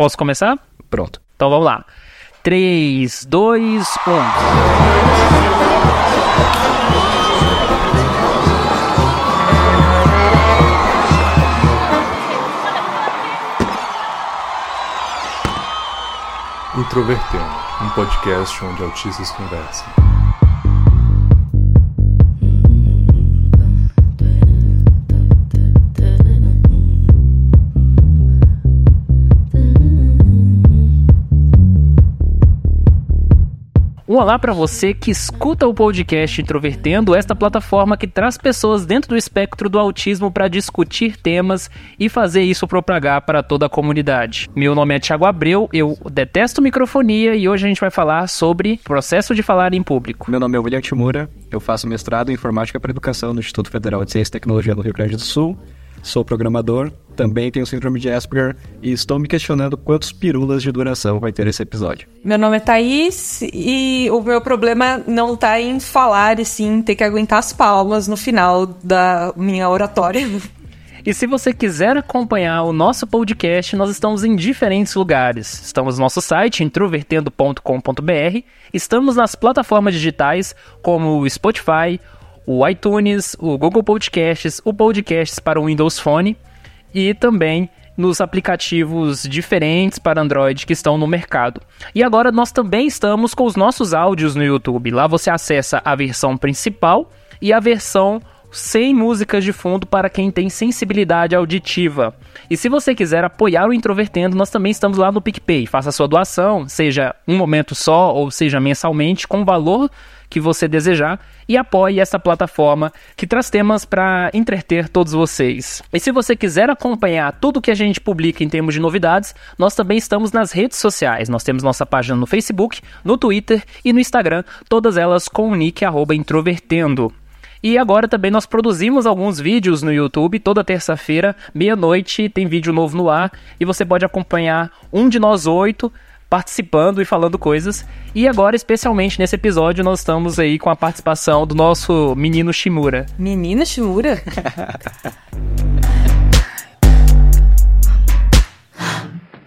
Posso começar? Pronto. Então vamos lá. 3, 2, 1. Introvertendo, um podcast onde autistas conversam. Um olá para você que escuta o podcast Introvertendo, esta plataforma que traz pessoas dentro do espectro do autismo para discutir temas e fazer isso propagar para toda a comunidade. Meu nome é Thiago Abreu, eu detesto microfonia e hoje a gente vai falar sobre processo de falar em público. Meu nome é William Timura, eu faço mestrado em Informática para Educação no Instituto Federal de Ciência e Tecnologia do Rio Grande do Sul Sou programador, também tenho síndrome de Asperger e estou me questionando quantos pirulas de duração vai ter esse episódio. Meu nome é Thaís e o meu problema não está em falar e sim ter que aguentar as palmas no final da minha oratória. E se você quiser acompanhar o nosso podcast, nós estamos em diferentes lugares. Estamos no nosso site, introvertendo.com.br, estamos nas plataformas digitais como o Spotify, o iTunes, o Google Podcasts, o Podcasts para o Windows Phone e também nos aplicativos diferentes para Android que estão no mercado. E agora nós também estamos com os nossos áudios no YouTube. Lá você acessa a versão principal e a versão sem músicas de fundo para quem tem sensibilidade auditiva. E se você quiser apoiar o Introvertendo, nós também estamos lá no PicPay. Faça sua doação, seja um momento só ou seja mensalmente, com valor que você desejar e apoie essa plataforma que traz temas para entreter todos vocês. E se você quiser acompanhar tudo que a gente publica em termos de novidades, nós também estamos nas redes sociais. Nós temos nossa página no Facebook, no Twitter e no Instagram, todas elas com o nick introvertendo. E agora também nós produzimos alguns vídeos no YouTube, toda terça-feira, meia-noite, tem vídeo novo no ar, e você pode acompanhar um de nós oito participando e falando coisas. E agora, especialmente nesse episódio, nós estamos aí com a participação do nosso menino Shimura. Menino Shimura?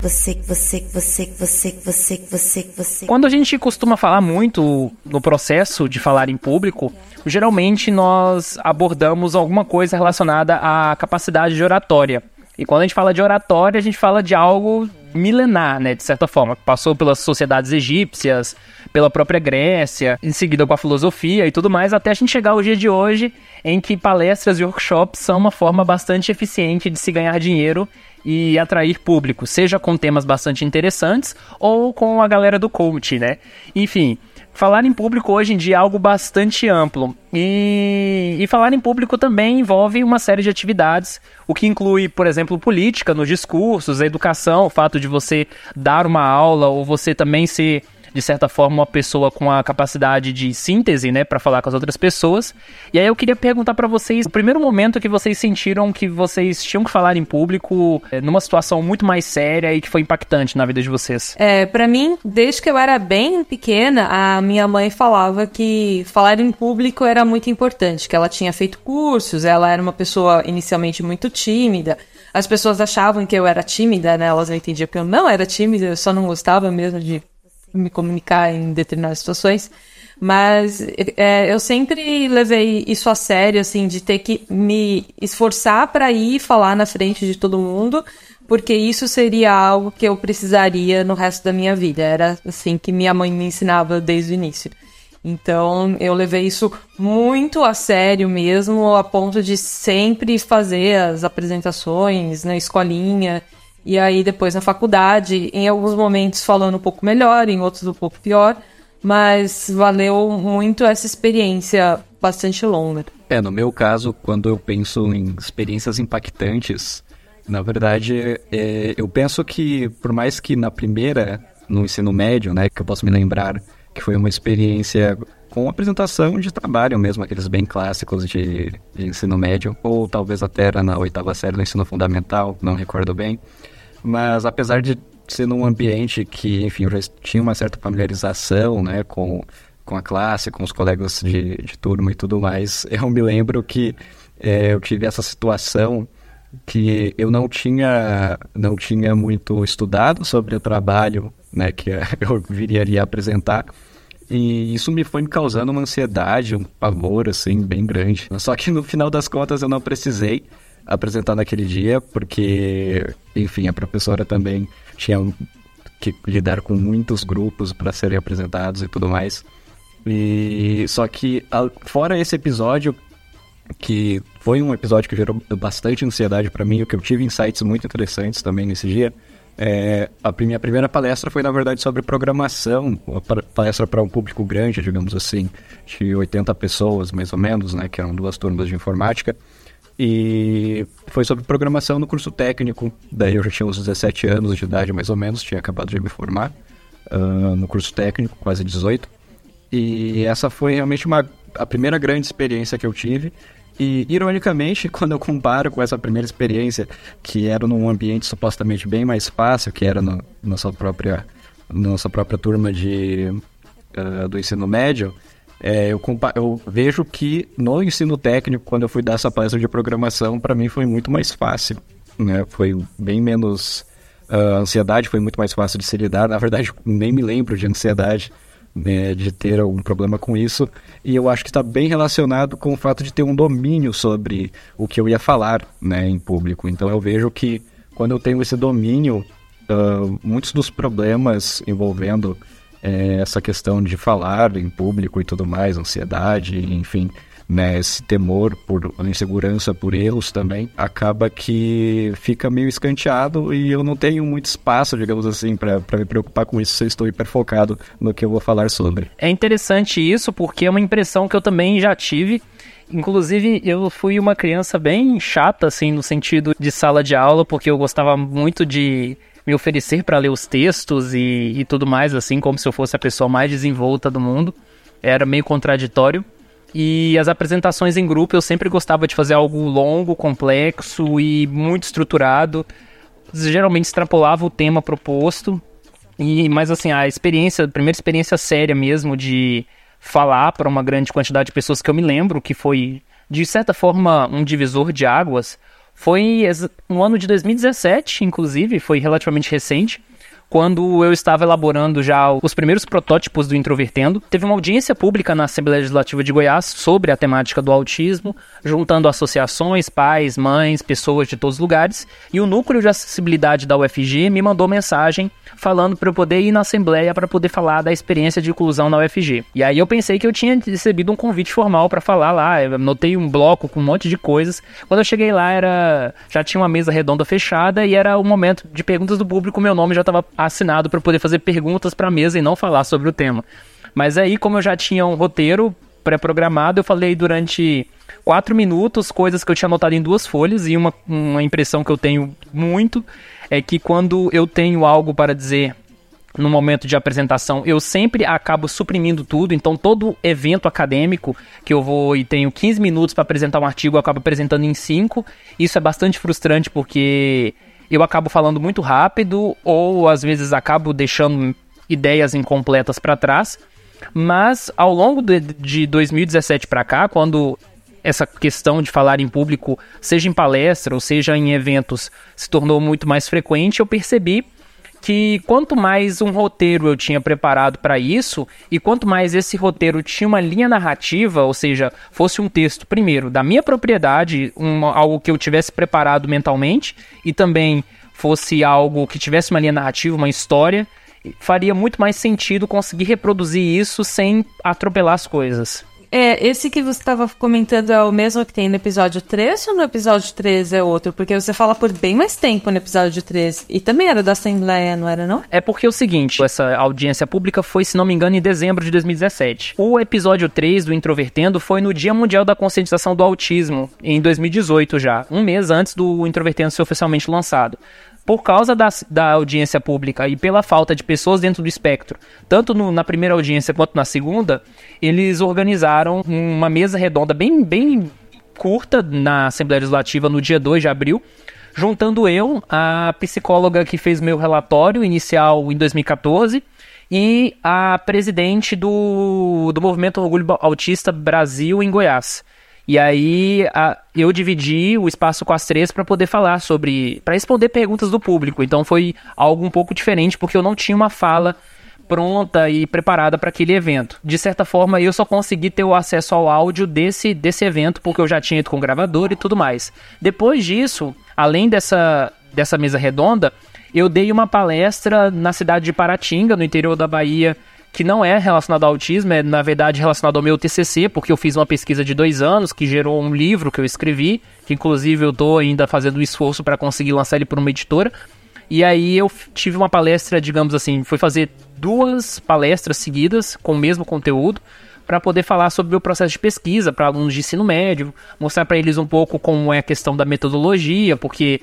Você, você, você, você, você, você, você. Quando a gente costuma falar muito no processo de falar em público, geralmente nós abordamos alguma coisa relacionada à capacidade de oratória. E quando a gente fala de oratória, a gente fala de algo milenar, né, de certa forma, passou pelas sociedades egípcias, pela própria Grécia, em seguida com a filosofia e tudo mais, até a gente chegar ao dia de hoje, em que palestras e workshops são uma forma bastante eficiente de se ganhar dinheiro e atrair público, seja com temas bastante interessantes ou com a galera do coach, né? Enfim, falar em público hoje em dia é algo bastante amplo. E, e, falar em público também envolve uma série de atividades, o que inclui, por exemplo, política nos discursos, a educação, o fato de você dar uma aula ou você também ser de certa forma, uma pessoa com a capacidade de síntese, né, para falar com as outras pessoas. E aí eu queria perguntar para vocês, o primeiro momento que vocês sentiram que vocês tinham que falar em público, é, numa situação muito mais séria e que foi impactante na vida de vocês. É, para mim, desde que eu era bem pequena, a minha mãe falava que falar em público era muito importante, que ela tinha feito cursos, ela era uma pessoa inicialmente muito tímida. As pessoas achavam que eu era tímida, né? Elas não entendiam que eu não era tímida, eu só não gostava mesmo de me comunicar em determinadas situações. Mas é, eu sempre levei isso a sério, assim, de ter que me esforçar para ir falar na frente de todo mundo, porque isso seria algo que eu precisaria no resto da minha vida. Era assim que minha mãe me ensinava desde o início. Então eu levei isso muito a sério mesmo, a ponto de sempre fazer as apresentações na escolinha e aí depois na faculdade, em alguns momentos falando um pouco melhor, em outros um pouco pior, mas valeu muito essa experiência bastante longa. É, no meu caso, quando eu penso em experiências impactantes, na verdade, é, eu penso que por mais que na primeira, no ensino médio, né, que eu posso me lembrar, que foi uma experiência com apresentação de trabalho mesmo, aqueles bem clássicos de, de ensino médio, ou talvez até era na oitava série do ensino fundamental, não recordo bem. Mas apesar de ser num ambiente que, enfim, eu já tinha uma certa familiarização, né, com, com a classe, com os colegas de, de turma e tudo mais, eu me lembro que é, eu tive essa situação que eu não tinha, não tinha muito estudado sobre o trabalho né, que eu viria a apresentar. E isso me foi me causando uma ansiedade, um pavor, assim, bem grande. Só que no final das contas eu não precisei apresentar naquele dia, porque, enfim, a professora também tinha que lidar com muitos grupos para serem apresentados e tudo mais. E só que fora esse episódio que foi um episódio que gerou bastante ansiedade para mim, que eu tive insights muito interessantes também nesse dia. É, a minha primeira palestra foi, na verdade, sobre programação, uma palestra para um público grande, digamos assim, de 80 pessoas, mais ou menos, né, que eram duas turmas de informática. E foi sobre programação no curso técnico. Daí eu já tinha uns 17 anos de idade, mais ou menos, tinha acabado de me formar uh, no curso técnico, quase 18. E essa foi realmente uma, a primeira grande experiência que eu tive. E, ironicamente, quando eu comparo com essa primeira experiência, que era num ambiente supostamente bem mais fácil, que era no, nossa, própria, nossa própria turma de, uh, do ensino médio, é, eu, eu, vejo que no ensino técnico, quando eu fui dar essa palestra de programação, para mim foi muito mais fácil. Né? Foi bem menos. Uh, ansiedade foi muito mais fácil de se lidar. Na verdade, nem me lembro de ansiedade, né, de ter algum problema com isso. E eu acho que está bem relacionado com o fato de ter um domínio sobre o que eu ia falar né, em público. Então eu vejo que quando eu tenho esse domínio, uh, muitos dos problemas envolvendo é, essa questão de falar em público e tudo mais, ansiedade, enfim, né, esse temor por insegurança por erros também, acaba que fica meio escanteado e eu não tenho muito espaço, digamos assim, para me preocupar com isso se eu estou hiperfocado no que eu vou falar sobre. É interessante isso porque é uma impressão que eu também já tive. Inclusive, eu fui uma criança bem chata, assim, no sentido de sala de aula, porque eu gostava muito de me oferecer para ler os textos e, e tudo mais, assim, como se eu fosse a pessoa mais desenvolta do mundo. Era meio contraditório. E as apresentações em grupo eu sempre gostava de fazer algo longo, complexo e muito estruturado. Geralmente extrapolava o tema proposto. E mas assim, a experiência, a primeira experiência séria mesmo de falar para uma grande quantidade de pessoas que eu me lembro que foi de certa forma um divisor de águas foi no ano de 2017, inclusive, foi relativamente recente quando eu estava elaborando já os primeiros protótipos do Introvertendo. Teve uma audiência pública na Assembleia Legislativa de Goiás sobre a temática do autismo, juntando associações, pais, mães, pessoas de todos os lugares, e o núcleo de acessibilidade da UFG me mandou mensagem falando para eu poder ir na Assembleia para poder falar da experiência de inclusão na UFG. E aí eu pensei que eu tinha recebido um convite formal para falar lá, eu anotei um bloco com um monte de coisas. Quando eu cheguei lá, era já tinha uma mesa redonda fechada e era o momento de perguntas do público, meu nome já estava assinado para poder fazer perguntas para a mesa e não falar sobre o tema. Mas aí, como eu já tinha um roteiro pré-programado, eu falei durante quatro minutos coisas que eu tinha anotado em duas folhas e uma, uma impressão que eu tenho muito é que quando eu tenho algo para dizer no momento de apresentação, eu sempre acabo suprimindo tudo, então todo evento acadêmico que eu vou e tenho 15 minutos para apresentar um artigo, eu acabo apresentando em 5. Isso é bastante frustrante porque eu acabo falando muito rápido ou às vezes acabo deixando ideias incompletas para trás. Mas ao longo de, de 2017 para cá, quando essa questão de falar em público, seja em palestra ou seja em eventos, se tornou muito mais frequente, eu percebi que quanto mais um roteiro eu tinha preparado para isso, e quanto mais esse roteiro tinha uma linha narrativa, ou seja, fosse um texto, primeiro, da minha propriedade, um, algo que eu tivesse preparado mentalmente, e também fosse algo que tivesse uma linha narrativa, uma história, faria muito mais sentido conseguir reproduzir isso sem atropelar as coisas. É, esse que você estava comentando é o mesmo que tem no episódio 3 ou no episódio 3 é outro? Porque você fala por bem mais tempo no episódio 3. E também era da Assembleia, não era não? É porque é o seguinte, essa audiência pública foi, se não me engano, em dezembro de 2017. O episódio 3 do Introvertendo foi no Dia Mundial da Conscientização do Autismo, em 2018 já, um mês antes do Introvertendo ser oficialmente lançado por causa da, da audiência pública e pela falta de pessoas dentro do espectro, tanto no, na primeira audiência quanto na segunda, eles organizaram uma mesa redonda bem, bem curta na Assembleia Legislativa no dia 2 de abril, juntando eu, a psicóloga que fez meu relatório inicial em 2014 e a presidente do, do Movimento Orgulho Autista Brasil em Goiás. E aí a, eu dividi o espaço com as três para poder falar sobre, para responder perguntas do público. Então foi algo um pouco diferente porque eu não tinha uma fala pronta e preparada para aquele evento. De certa forma, eu só consegui ter o acesso ao áudio desse, desse evento porque eu já tinha ido com o gravador e tudo mais. Depois disso, além dessa, dessa mesa redonda, eu dei uma palestra na cidade de Paratinga, no interior da Bahia, que não é relacionado ao autismo, é na verdade relacionado ao meu TCC, porque eu fiz uma pesquisa de dois anos que gerou um livro que eu escrevi, que inclusive eu estou ainda fazendo um esforço para conseguir lançar ele por uma editora. E aí eu tive uma palestra, digamos assim, foi fazer duas palestras seguidas com o mesmo conteúdo para poder falar sobre o processo de pesquisa para alunos de ensino médio, mostrar para eles um pouco como é a questão da metodologia, porque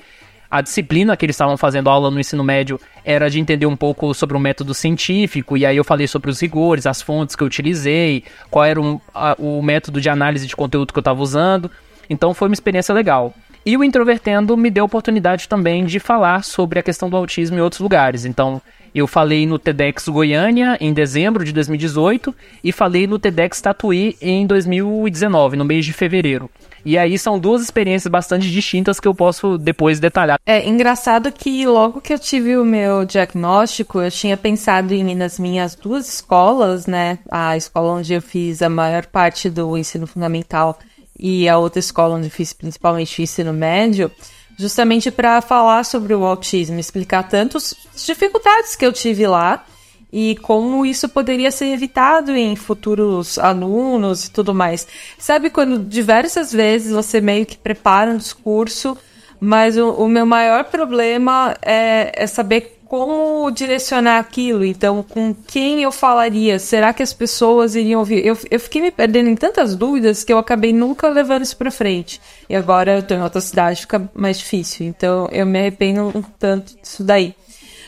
a disciplina que eles estavam fazendo aula no ensino médio era de entender um pouco sobre o método científico, e aí eu falei sobre os rigores, as fontes que eu utilizei, qual era um, a, o método de análise de conteúdo que eu estava usando. Então foi uma experiência legal. E o Introvertendo me deu a oportunidade também de falar sobre a questão do autismo em outros lugares. Então, eu falei no TEDx Goiânia em dezembro de 2018 e falei no TEDx Tatuí em 2019, no mês de fevereiro. E aí são duas experiências bastante distintas que eu posso depois detalhar. É engraçado que logo que eu tive o meu diagnóstico, eu tinha pensado em ir nas minhas duas escolas, né? A escola onde eu fiz a maior parte do ensino fundamental e a outra escola onde eu fiz principalmente o ensino médio justamente para falar sobre o autismo, explicar tantas dificuldades que eu tive lá e como isso poderia ser evitado em futuros alunos e tudo mais. Sabe quando diversas vezes você meio que prepara um discurso, mas o, o meu maior problema é, é saber como direcionar aquilo. Então, com quem eu falaria? Será que as pessoas iriam ouvir? Eu, eu fiquei me perdendo em tantas dúvidas que eu acabei nunca levando isso pra frente. E agora eu tô em outra cidade, fica mais difícil. Então, eu me arrependo um tanto disso daí.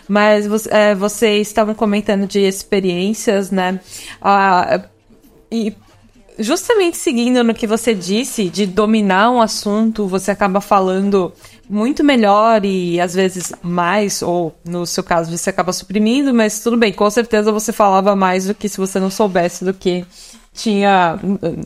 Mas é, vocês estavam comentando de experiências, né? Ah, e justamente seguindo no que você disse, de dominar um assunto, você acaba falando muito melhor e às vezes mais, ou no seu caso você acaba suprimindo, mas tudo bem, com certeza você falava mais do que se você não soubesse do que tinha,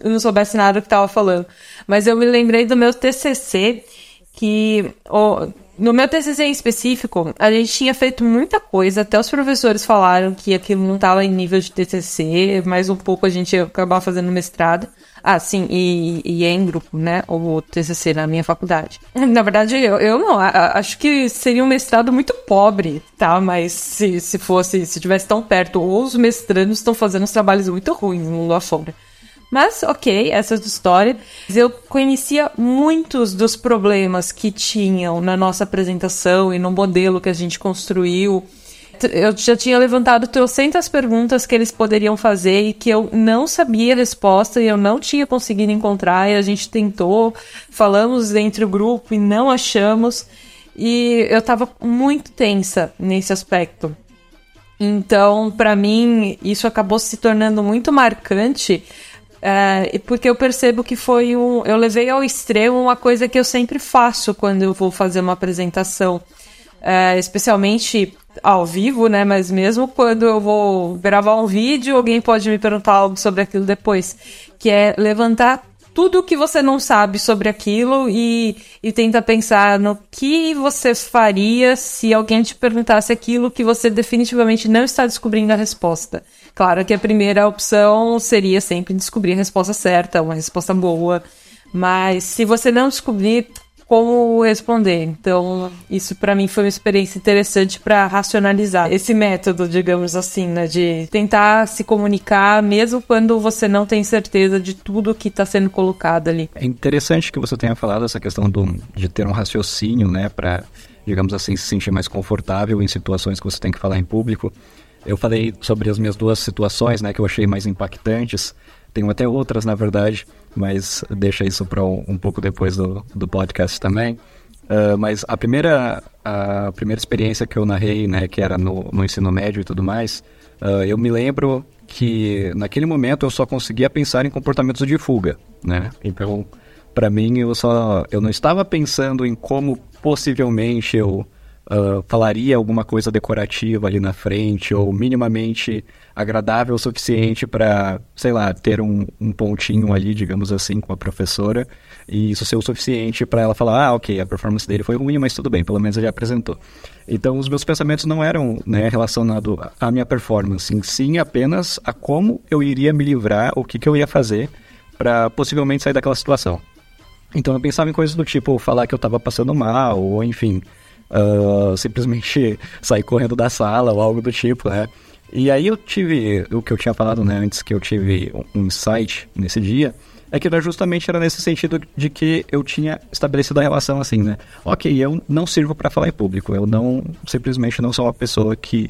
não soubesse nada do que estava falando. Mas eu me lembrei do meu TCC, que oh, no meu TCC em específico, a gente tinha feito muita coisa, até os professores falaram que aquilo não estava em nível de TCC, mais um pouco a gente ia acabar fazendo mestrado. Ah, sim, e, e é em grupo, né? O TCC na minha faculdade. Na verdade, eu, eu não. Acho que seria um mestrado muito pobre, tá? Mas se, se fosse, se tivesse tão perto, ou os mestrandos estão fazendo uns trabalhos muito ruins no lá fora. Mas, ok, essa é a história. Eu conhecia muitos dos problemas que tinham na nossa apresentação e no modelo que a gente construiu eu já tinha levantado trocentas perguntas que eles poderiam fazer e que eu não sabia a resposta e eu não tinha conseguido encontrar. E a gente tentou, falamos entre o grupo e não achamos. E eu tava muito tensa nesse aspecto. Então, para mim, isso acabou se tornando muito marcante. É, porque eu percebo que foi um. Eu levei ao extremo uma coisa que eu sempre faço quando eu vou fazer uma apresentação. É, especialmente ao vivo, né? Mas mesmo quando eu vou gravar um vídeo, alguém pode me perguntar algo sobre aquilo depois. Que é levantar tudo o que você não sabe sobre aquilo e, e tenta pensar no que você faria se alguém te perguntasse aquilo que você definitivamente não está descobrindo a resposta. Claro que a primeira opção seria sempre descobrir a resposta certa, uma resposta boa. Mas se você não descobrir, como responder. Então, isso para mim foi uma experiência interessante para racionalizar esse método, digamos assim, né, de tentar se comunicar mesmo quando você não tem certeza de tudo que está sendo colocado ali. É interessante que você tenha falado essa questão do, de ter um raciocínio, né, para digamos assim, se sentir mais confortável em situações que você tem que falar em público. Eu falei sobre as minhas duas situações, né, que eu achei mais impactantes. Tenho até outras, na verdade, mas deixa isso para um, um, pouco depois do, do podcast também. Uh, mas a primeira, a primeira experiência que eu narrei, né, que era no, no ensino médio e tudo mais, uh, eu me lembro que naquele momento eu só conseguia pensar em comportamentos de fuga, né? Então, para mim, eu só eu não estava pensando em como possivelmente eu uh, falaria alguma coisa decorativa ali na frente ou minimamente agradável o suficiente para, sei lá, ter um, um, pontinho ali, digamos assim, com a professora e isso ser o suficiente para ela falar, ah, ok, a performance dele foi ruim, mas tudo bem, pelo menos ele apresentou. Então, os meus pensamentos não eram né, relacionados à minha performance, sim apenas a como eu iria me livrar, o que, que eu ia fazer para possivelmente sair daquela situação. Então, eu pensava em coisas do tipo falar que eu estava passando mal, ou enfim, uh, simplesmente sair correndo da sala ou algo do tipo, né? E aí eu tive, o que eu tinha falado né, antes, que eu tive um insight nesse dia, é que justamente era nesse sentido de que eu tinha estabelecido a relação assim, né? Ok, eu não sirvo para falar em público, eu não, simplesmente não sou uma pessoa que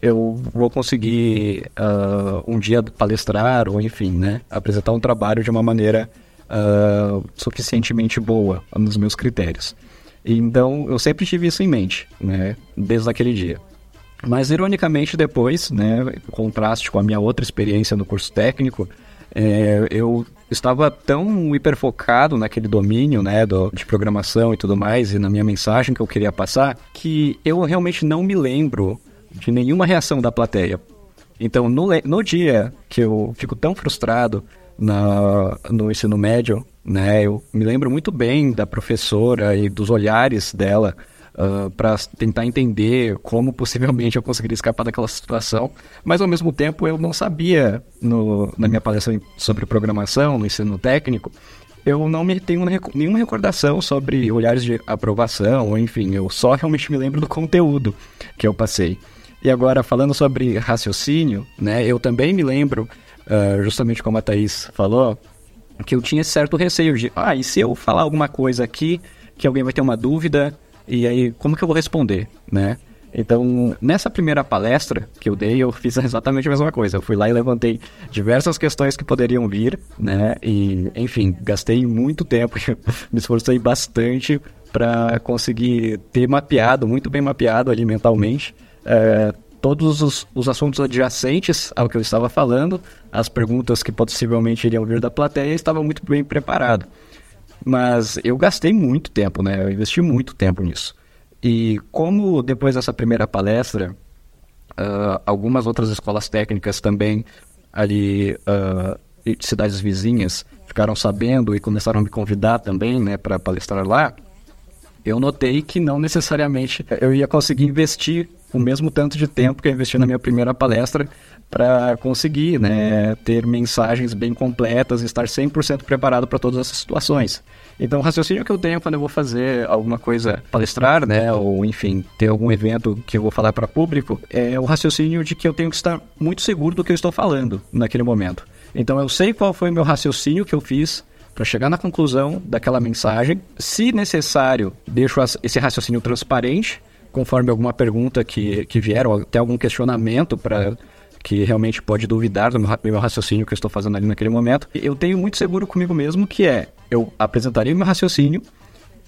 eu vou conseguir uh, um dia palestrar ou enfim, né? Apresentar um trabalho de uma maneira uh, suficientemente boa nos meus critérios. Então, eu sempre tive isso em mente, né? Desde aquele dia. Mas, ironicamente, depois, né, contraste com a minha outra experiência no curso técnico, é, eu estava tão hiperfocado naquele domínio, né, do, de programação e tudo mais, e na minha mensagem que eu queria passar, que eu realmente não me lembro de nenhuma reação da plateia. Então, no, no dia que eu fico tão frustrado na, no ensino médio, né, eu me lembro muito bem da professora e dos olhares dela uh, ah, para tentar entender como possivelmente eu conseguiria escapar daquela situação, mas ao mesmo tempo eu não sabia, no, na minha palestra sobre programação, no ensino técnico, eu não me tenho nenhuma recordação sobre olhares de aprovação, enfim, eu só realmente me lembro do conteúdo que eu passei. E agora, falando sobre raciocínio, né, eu também me lembro, uh, justamente como a Thaís falou, que eu tinha certo receio de, ah, e se eu falar alguma coisa aqui que alguém vai ter uma dúvida, e aí, como que eu vou responder, né? Então, nessa primeira palestra que eu dei, eu fiz exatamente a mesma coisa. Eu fui lá e levantei diversas questões que poderiam vir, né? E, enfim, gastei muito tempo, me esforcei bastante para conseguir ter mapeado, muito bem mapeado ali mentalmente, é, todos os, os, assuntos adjacentes ao que eu estava falando, as perguntas que possivelmente iriam vir da plateia, estava muito bem preparado. Mas eu gastei muito tempo, né? Eu investi muito tempo nisso. E como depois dessa primeira palestra, uh, algumas outras escolas técnicas também ali, uh, cidades vizinhas, ficaram sabendo e começaram a me convidar também, né, para palestrar lá, eu notei que não necessariamente eu ia conseguir investir o mesmo tanto de tempo que eu investi na minha primeira palestra para conseguir né, ter mensagens bem completas estar 100% preparado para todas essas situações. Então, o raciocínio que eu tenho quando eu vou fazer alguma coisa, palestrar, né, ou enfim, ter algum evento que eu vou falar para público, é o raciocínio de que eu tenho que estar muito seguro do que eu estou falando naquele momento. Então, eu sei qual foi o meu raciocínio que eu fiz para chegar na conclusão daquela mensagem. Se necessário, deixo esse raciocínio transparente, conforme alguma pergunta que, que vier, ou até algum questionamento para que realmente pode duvidar do meu raciocínio que eu estou fazendo ali naquele momento. Eu tenho muito seguro comigo mesmo que é, eu apresentarei meu raciocínio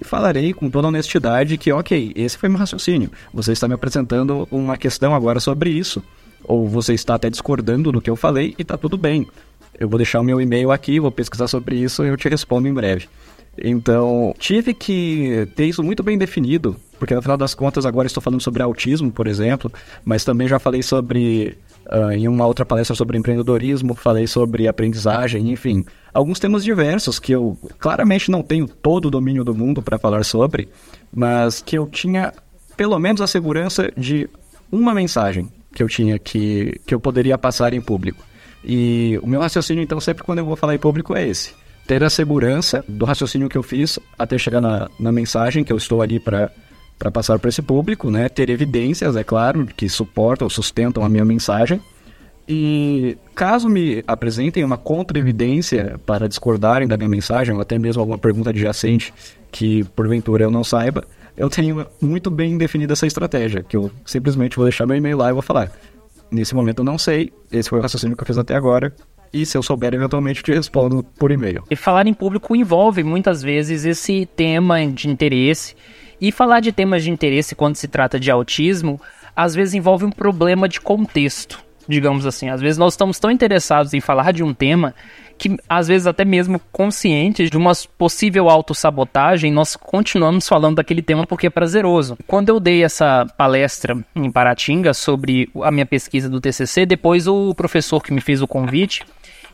e falarei com toda honestidade que, ok, esse foi meu raciocínio. Você está me apresentando uma questão agora sobre isso. Ou você está até discordando do que eu falei e está tudo bem. Eu vou deixar o meu e-mail aqui, vou pesquisar sobre isso e eu te respondo em breve. Então, tive que ter isso muito bem definido, porque no final das contas agora estou falando sobre autismo, por exemplo, mas também já falei sobre Uh, em uma outra palestra sobre empreendedorismo, falei sobre aprendizagem, enfim, alguns temas diversos que eu claramente não tenho todo o domínio do mundo para falar sobre, mas que eu tinha pelo menos a segurança de uma mensagem que eu tinha que, que eu poderia passar em público. E o meu raciocínio, então, sempre quando eu vou falar em público é esse. Ter a segurança do raciocínio que eu fiz até chegar na, na mensagem que eu estou ali para para passar para esse público, né? Ter evidências, é claro, que suportam, sustentam a minha mensagem. E caso me apresentem uma contra-evidência para discordarem da minha mensagem, ou até mesmo alguma pergunta adjacente que porventura eu não saiba, eu tenho muito bem definida essa estratégia, que eu simplesmente vou deixar meu e-mail lá e vou falar. Nesse momento eu não sei, esse foi o raciocínio que eu fiz até agora, e se eu souber, eventualmente te respondo por e-mail. E falar em público envolve muitas vezes esse tema de interesse e falar de temas de interesse quando se trata de autismo, às vezes envolve um problema de contexto. digamos assim. Às vezes nós estamos tão interessados em falar de um tema que, às vezes, até mesmo conscientes de uma possível autossabotagem, nós continuamos falando daquele tema porque é prazeroso. Quando eu dei essa palestra em Paratinga sobre a minha pesquisa do TCC, depois o professor que me fez o convite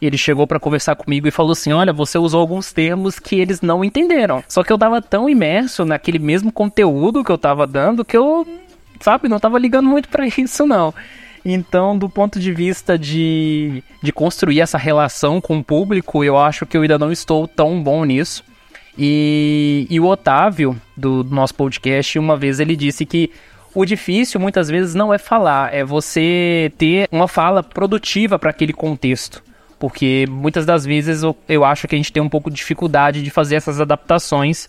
ele chegou para conversar comigo e falou assim: Olha, você usou alguns termos que eles não entenderam. Só que eu tava tão imerso naquele mesmo conteúdo que eu tava dando que eu, sabe, não tava ligando muito para isso, não. Então, do ponto de vista de, de construir essa relação com o público, eu acho que eu ainda não estou tão bom nisso. E, e o Otávio, do, nosso podcast, uma vez ele disse que o difícil muitas vezes não é falar, é você ter uma fala produtiva para aquele contexto. Porque muitas das vezes eu, eu acho que a gente tem um pouco de dificuldade de fazer essas adaptações,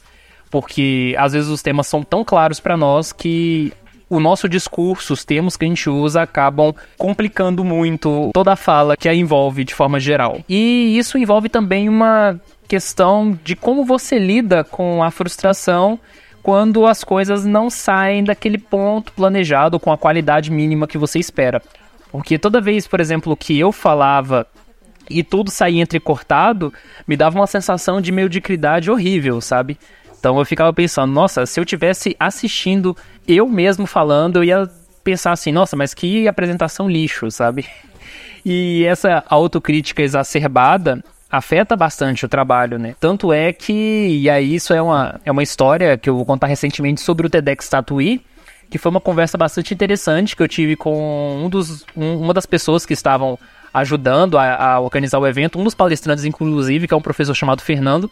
porque às vezes os temas são tão claros para nós que o nosso discurso, os termos que a gente usa acabam complicando muito toda a fala que a envolve de forma geral. E isso envolve também uma questão de como você lida com a frustração quando as coisas não saem daquele ponto planejado com a qualidade mínima que você espera. Porque toda vez, por exemplo, que eu falava e tudo saía entrecortado, me dava uma sensação de mediocridade horrível, sabe? Então eu ficava pensando, nossa, se eu tivesse assistindo eu mesmo falando, eu ia pensar assim, nossa, mas que apresentação lixo, sabe? E essa autocrítica exacerbada afeta bastante o trabalho, né? Tanto é que, e aí isso é uma, é uma história que eu vou contar recentemente sobre o TEDx Tatuí, que foi uma conversa bastante interessante que eu tive com um dos, um, uma das pessoas que estavam ajudando a, a organizar o evento, um dos palestrantes, inclusive, que é um professor chamado Fernando,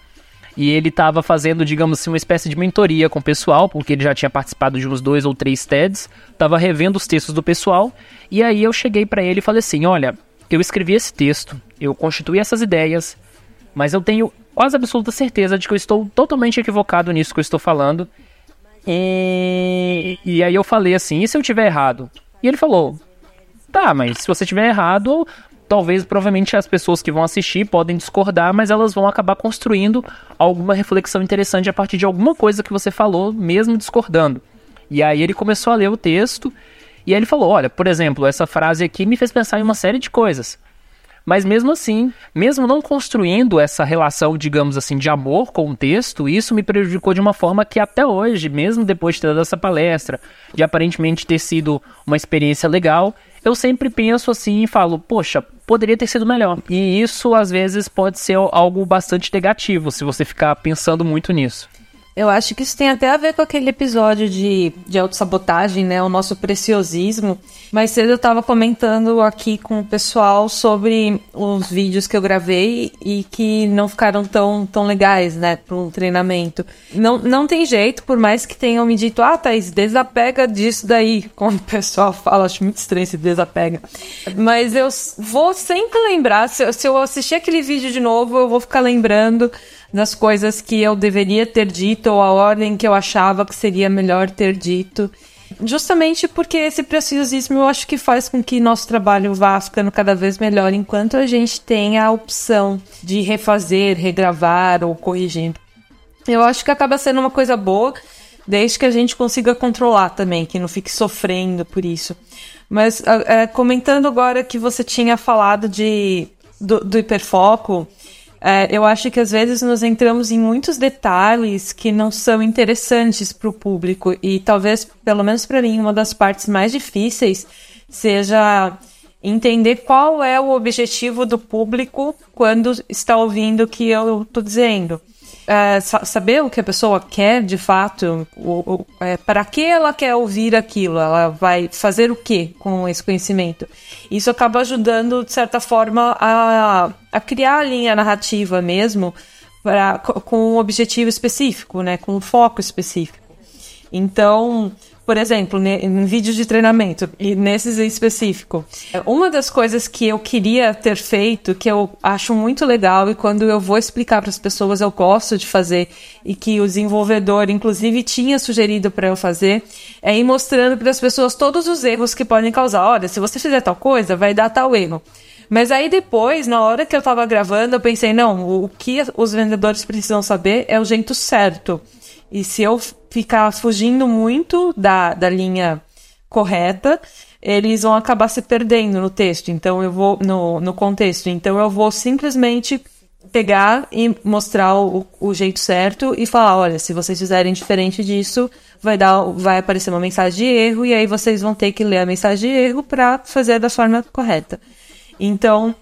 e ele estava fazendo, digamos assim, uma espécie de mentoria com o pessoal, porque ele já tinha participado de uns dois ou três TEDs, estava revendo os textos do pessoal, e aí eu cheguei para ele e falei assim: olha, eu escrevi esse texto, eu constituí essas ideias, mas eu tenho quase absoluta certeza de que eu estou totalmente equivocado nisso que eu estou falando. E, e aí eu falei assim: e se eu tiver errado? E ele falou: tá, mas se você tiver errado, talvez provavelmente as pessoas que vão assistir podem discordar, mas elas vão acabar construindo alguma reflexão interessante a partir de alguma coisa que você falou, mesmo discordando. E aí ele começou a ler o texto e aí ele falou: "Olha, por exemplo, essa frase aqui me fez pensar em uma série de coisas". Mas mesmo assim, mesmo não construindo essa relação, digamos assim, de amor com o texto, isso me prejudicou de uma forma que até hoje, mesmo depois de ter dado essa palestra, de aparentemente ter sido uma experiência legal, eu sempre penso assim e falo, poxa, poderia ter sido melhor. E isso às vezes pode ser algo bastante negativo se você ficar pensando muito nisso. Eu acho que isso tem até a ver com aquele episódio de, de autossabotagem, né? O nosso preciosismo. Mais cedo eu tava comentando aqui com o pessoal sobre os vídeos que eu gravei e que não ficaram tão, tão legais, né? Para um treinamento. Não, não tem jeito, por mais que tenham me dito, ah, Thaís, desapega disso daí. Quando o pessoal fala, acho muito estranho esse desapega. Mas eu vou sempre lembrar, se, se eu assistir aquele vídeo de novo, eu vou ficar lembrando das coisas que eu deveria ter dito ou a ordem que eu achava que seria melhor ter dito. Justamente porque esse preciosismo eu acho que faz com que nosso trabalho vá ficando cada vez melhor enquanto a gente tem a opção de refazer, regravar ou corrigir. Eu acho que acaba sendo uma coisa boa, desde que a gente consiga controlar também, que não fique sofrendo por isso. Mas é, comentando agora que você tinha falado de, do, do hiperfoco, é, eu acho que às vezes nós entramos em muitos detalhes que não são interessantes para o público. E talvez, pelo menos para mim, uma das partes mais difíceis seja entender qual é o objetivo do público quando está ouvindo o que eu estou dizendo é, saber o que a pessoa quer de fato, é, para que ela quer ouvir aquilo, ela vai fazer o que com esse conhecimento. Isso acaba ajudando, de certa forma, a, a criar a linha narrativa mesmo pra, com um objetivo específico, né, com um foco específico. Então, por exemplo, em vídeos de treinamento, e nesses em específico, uma das coisas que eu queria ter feito, que eu acho muito legal, e quando eu vou explicar para as pessoas eu gosto de fazer, e que o desenvolvedor, inclusive, tinha sugerido para eu fazer, é ir mostrando para as pessoas todos os erros que podem causar. Olha, se você fizer tal coisa, vai dar tal erro. Mas aí depois, na hora que eu estava gravando, eu pensei, não, o que os vendedores precisam saber é o jeito certo. E se eu ficar fugindo muito da, da linha correta, eles vão acabar se perdendo no texto, então eu vou no, no contexto, então eu vou simplesmente pegar e mostrar o, o jeito certo e falar, olha, se vocês fizerem diferente disso, vai dar, vai aparecer uma mensagem de erro e aí vocês vão ter que ler a mensagem de erro para fazer da forma correta. Então,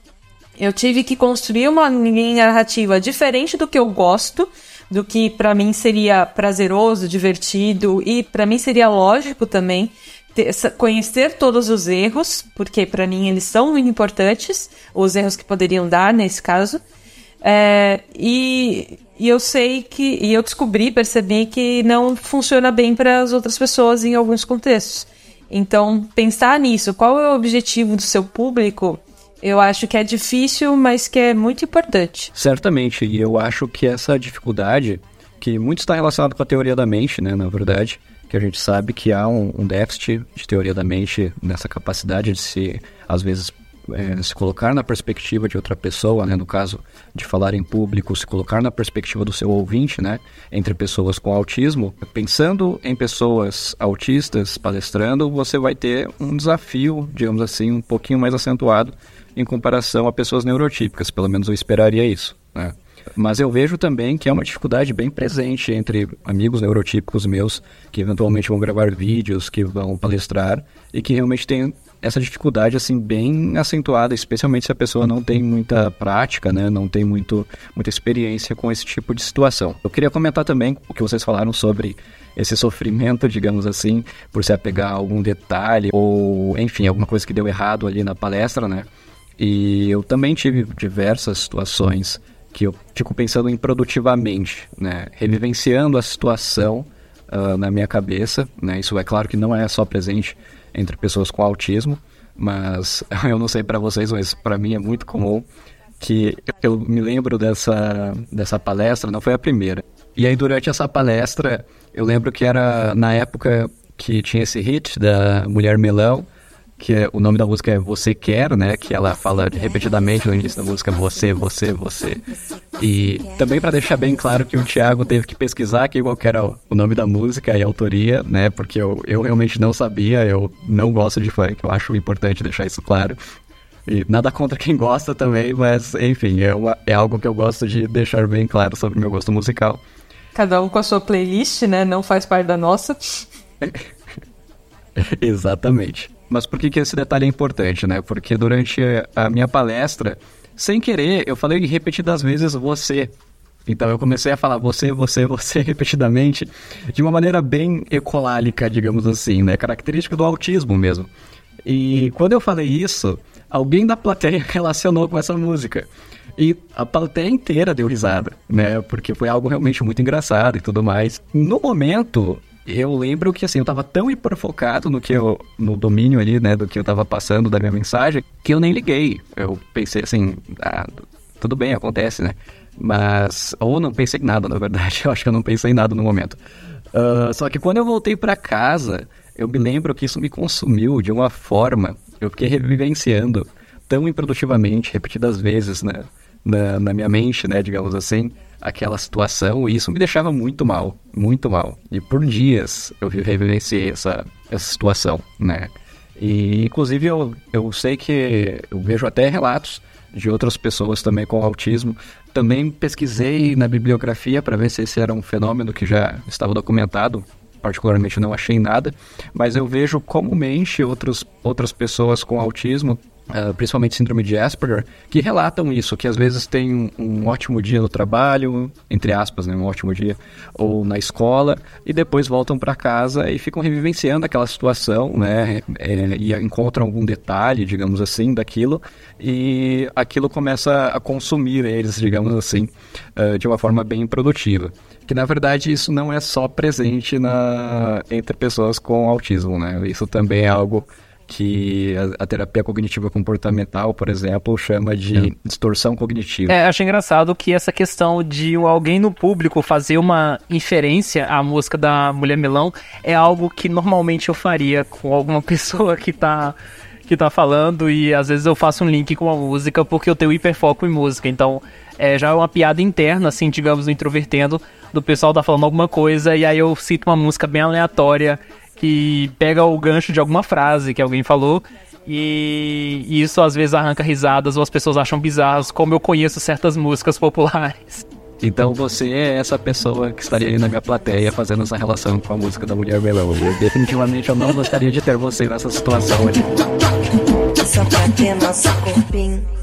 eu tive que construir uma linha narrativa diferente do que eu gosto, do que para mim seria prazeroso, divertido e para mim seria lógico também ter, conhecer todos os erros, porque para mim eles são muito importantes, os erros que poderiam dar nesse caso. É, e, e, eu sei que, e eu descobri, percebi que não funciona bem para as outras pessoas em alguns contextos. Então, pensar nisso, qual é o objetivo do seu público, eu acho que é difícil, mas que é muito importante. Certamente, e eu acho que essa dificuldade, que muito está relacionado com a teoria da mente, né, na verdade, que a gente sabe que há um, um déficit de teoria da mente nessa capacidade de se, às vezes, é, se colocar na perspectiva de outra pessoa, né, no caso de falar em público, se colocar na perspectiva do seu ouvinte, né, entre pessoas com autismo, pensando em pessoas autistas palestrando, você vai ter um desafio, digamos assim, um pouquinho mais acentuado em comparação a pessoas neurotípicas, pelo menos eu esperaria isso, né. Mas eu vejo também que é uma dificuldade bem presente entre amigos neurotípicos meus que eventualmente vão gravar vídeos, que vão palestrar e que realmente têm essa dificuldade assim bem acentuada, especialmente se a pessoa não tem muita prática, né, não tem muito muita experiência com esse tipo de situação. Eu queria comentar também o que vocês falaram sobre esse sofrimento, digamos assim, por se apegar a algum detalhe ou, enfim, alguma coisa que deu errado ali na palestra, né? E eu também tive diversas situações que eu fico pensando em produtivamente, né? Revivenciando a situação uh, na minha cabeça, né? Isso é claro que não é só presente entre pessoas com autismo, mas eu não sei para vocês, mas para mim é muito comum que eu me lembro dessa, dessa palestra, não foi a primeira. E aí durante essa palestra, eu lembro que era na época que tinha esse hit da Mulher Melão, que é, o nome da música é Você Quer, né? Que ela fala repetidamente no início da música você, você, você. E também para deixar bem claro que o Thiago teve que pesquisar aqui qual era o nome da música e a autoria, né? Porque eu, eu realmente não sabia, eu não gosto de funk, eu acho importante deixar isso claro. E nada contra quem gosta também, mas enfim, é, uma, é algo que eu gosto de deixar bem claro sobre o meu gosto musical. Cada um com a sua playlist, né? Não faz parte da nossa. Exatamente. Mas por que, que esse detalhe é importante, né? Porque durante a minha palestra, sem querer, eu falei repetidas vezes você. Então eu comecei a falar você, você, você repetidamente, de uma maneira bem ecolálica, digamos assim, né? Característica do autismo mesmo. E quando eu falei isso, alguém da plateia relacionou com essa música. E a plateia inteira deu risada, né? Porque foi algo realmente muito engraçado e tudo mais. No momento, eu lembro que assim, eu tava tão hiperfocado no que eu, no domínio ali, né, do que eu tava passando da minha mensagem, que eu nem liguei. Eu pensei assim, ah, tudo bem, acontece, né? Mas, ou não pensei em nada, na verdade, eu acho que eu não pensei em nada no momento. Uh, só que quando eu voltei para casa, eu me lembro que isso me consumiu de uma forma, eu fiquei revivenciando tão improdutivamente, repetidas vezes, né, na, na minha mente, né, digamos assim, aquela situação e isso me deixava muito mal, muito mal. E por dias eu revivenciei essa, essa situação, né? E inclusive eu, eu sei que eu vejo até relatos de outras pessoas também com autismo. Também pesquisei na bibliografia para ver se esse era um fenômeno que já estava documentado. Particularmente não achei nada, mas eu vejo comumente outros, outras pessoas com autismo Uh, principalmente síndrome de Asperger, que relatam isso, que às vezes tem um, um, ótimo dia no trabalho, entre aspas, né, um ótimo dia, ou na escola, e depois voltam para casa e ficam revivenciando aquela situação, né, é, e encontram algum detalhe, digamos assim, daquilo, e aquilo começa a consumir eles, digamos assim, uh, de uma forma bem produtiva. Que na verdade isso não é só presente na, entre pessoas com autismo, né? Isso também é algo que a, a, terapia cognitiva comportamental, por exemplo, chama de é. distorção cognitiva. É, acho engraçado que essa questão de alguém no público fazer uma inferência à música da Mulher Melão é algo que normalmente eu faria com alguma pessoa que tá que tá falando e às vezes eu faço um link com a música porque eu tenho hiperfoco em música, então é já é uma piada interna, assim, digamos, no introvertendo, do pessoal tá falando alguma coisa e aí eu cito uma música bem aleatória que pega o gancho de alguma frase que alguém falou e isso às vezes arranca risadas ou as pessoas acham bizarros, como eu conheço certas músicas populares. Então você é essa pessoa que estaria aí na minha plateia fazendo essa relação com a música da Mulher Melão. E definitivamente eu não gostaria de ter você nessa situação ali. Só pra ter nosso corpinho.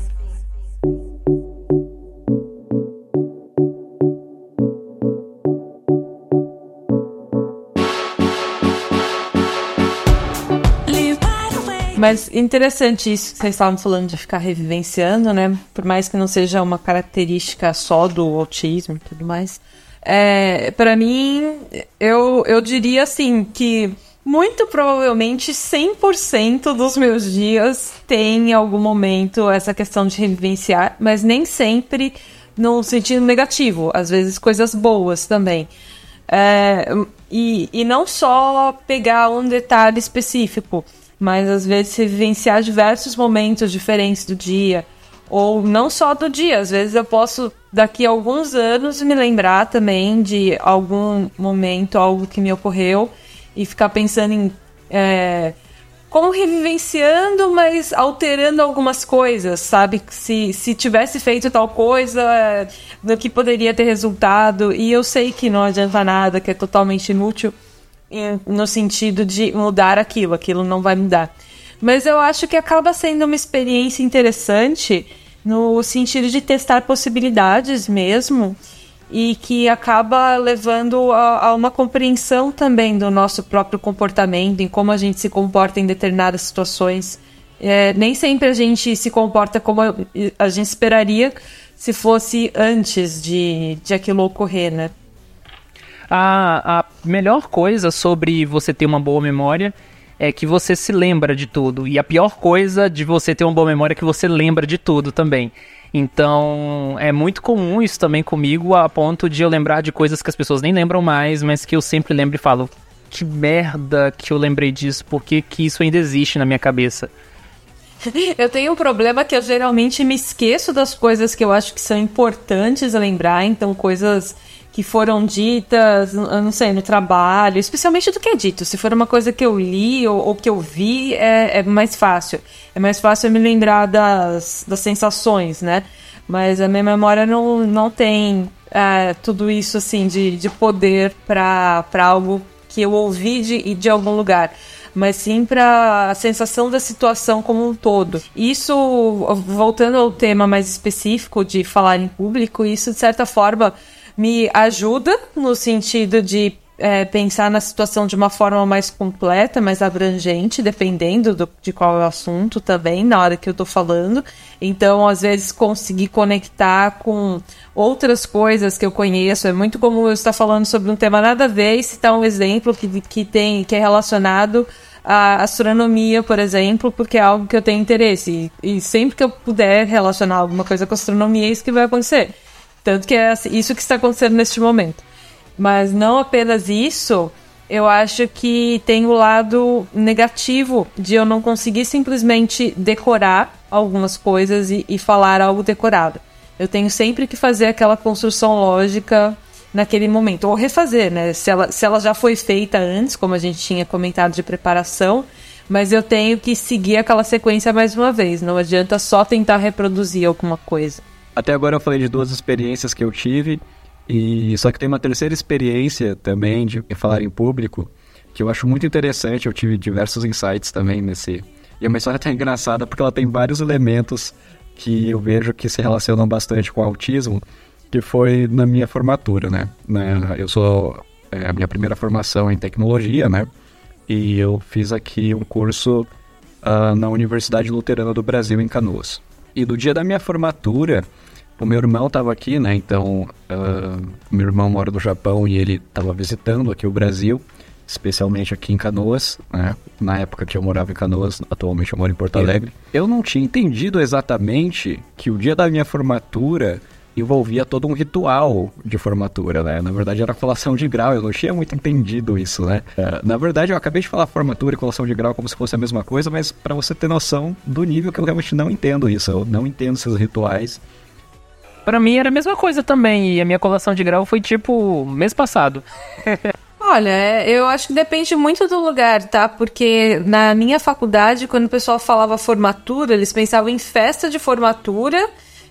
Mas interessante isso que vocês estavam falando de ficar revivenciando, né? Por mais que não seja uma característica só do autismo e tudo mais. É, para mim, eu, eu diria assim que muito provavelmente 100% dos meus dias tem em algum momento essa questão de revivenciar, mas nem sempre no sentido negativo, às vezes coisas boas também. É, e, e não só pegar um detalhe específico mas às vezes se vivenciar diversos momentos diferentes do dia, ou não só do dia, às vezes eu posso daqui a alguns anos me lembrar também de algum momento, algo que me ocorreu e ficar pensando em é, como revivenciando, mas alterando algumas coisas, sabe? Se, se tivesse feito tal coisa, no que poderia ter resultado, e eu sei que não adianta nada, que é totalmente inútil no sentido de mudar aquilo, aquilo não vai mudar. Mas eu acho que acaba sendo uma experiência interessante no sentido de testar possibilidades mesmo e que acaba levando a, a, uma compreensão também do nosso próprio comportamento, em como a gente se comporta em determinadas situações. É, nem sempre a gente se comporta como a, a gente esperaria se fosse antes de, de aquilo ocorrer, né? A, a melhor coisa sobre você ter uma boa memória é que você se lembra de tudo. E a pior coisa de você ter uma boa memória é que você lembra de tudo também. Então, é muito comum isso também comigo, a ponto de eu lembrar de coisas que as pessoas nem lembram mais, mas que eu sempre lembro e falo: que merda que eu lembrei disso, porque que isso ainda existe na minha cabeça. Eu tenho um problema que eu geralmente me esqueço das coisas que eu acho que são importantes lembrar, então coisas que foram ditas, eu não sei, no trabalho, especialmente do que é dito. Se for uma coisa que eu li ou, ou que eu vi, é, é, mais fácil. É mais fácil eu me lembrar das, das sensações, né? Mas a minha memória não, não tem é, tudo isso, assim, de, de poder para algo que eu ouvi de, de algum lugar mas sim para a sensação da situação como um todo. Isso, voltando ao tema mais específico de falar em público, isso de certa forma me ajuda no sentido de é, pensar na situação de uma forma mais completa, mais abrangente, dependendo do, de qual é o assunto também, na hora que eu tô falando. Então, às vezes, conseguir conectar com outras coisas que eu conheço. É muito comum eu estar falando sobre um tema nada a ver e citar um exemplo que, que, tem, que é relacionado à astronomia, por exemplo, porque é algo que eu tenho interesse. E, e sempre que eu puder relacionar alguma coisa com astronomia, é isso que vai acontecer. Tanto que é assim, isso que está acontecendo neste momento. Mas não apenas isso, eu acho que tem o lado negativo de eu não conseguir simplesmente decorar algumas coisas e, e falar algo decorado. Eu tenho sempre que fazer aquela construção lógica naquele momento. Ou refazer, né? Se ela, se ela já foi feita antes, como a gente tinha comentado de preparação, mas eu tenho que seguir aquela sequência mais uma vez. Não adianta só tentar reproduzir alguma coisa. Até agora eu falei de duas experiências que eu tive, e só que tem uma terceira experiência também de falar em público, que eu acho muito interessante, eu tive diversos insights também nesse. E é uma história até engraçada porque ela tem vários elementos que eu vejo que se relacionam bastante com o autismo, que foi na minha formatura, né? né? Eu sou é, a minha primeira formação em tecnologia, né? E eu fiz aqui um curso uh, na Universidade Luterana do Brasil, em Canoas. E do dia da minha formatura, o meu irmão estava aqui, né? Então, uh, meu irmão mora no Japão e ele estava visitando aqui o Brasil, especialmente aqui em Canoas, né? Na época que eu morava em Canoas, atualmente eu moro em Porto Alegre. Eu não tinha entendido exatamente que o dia da minha formatura envolvia todo um ritual de formatura, né? Na verdade era colação de grau, eu não tinha muito entendido isso, né? Uh, na verdade eu acabei de falar formatura e colação de grau como se fosse a mesma coisa, mas para você ter noção do nível que eu realmente não entendo isso, eu não entendo esses rituais. Para mim era a mesma coisa também, e a minha colação de grau foi tipo mês passado. Olha, é, eu acho que depende muito do lugar, tá? Porque na minha faculdade, quando o pessoal falava formatura, eles pensavam em festa de formatura,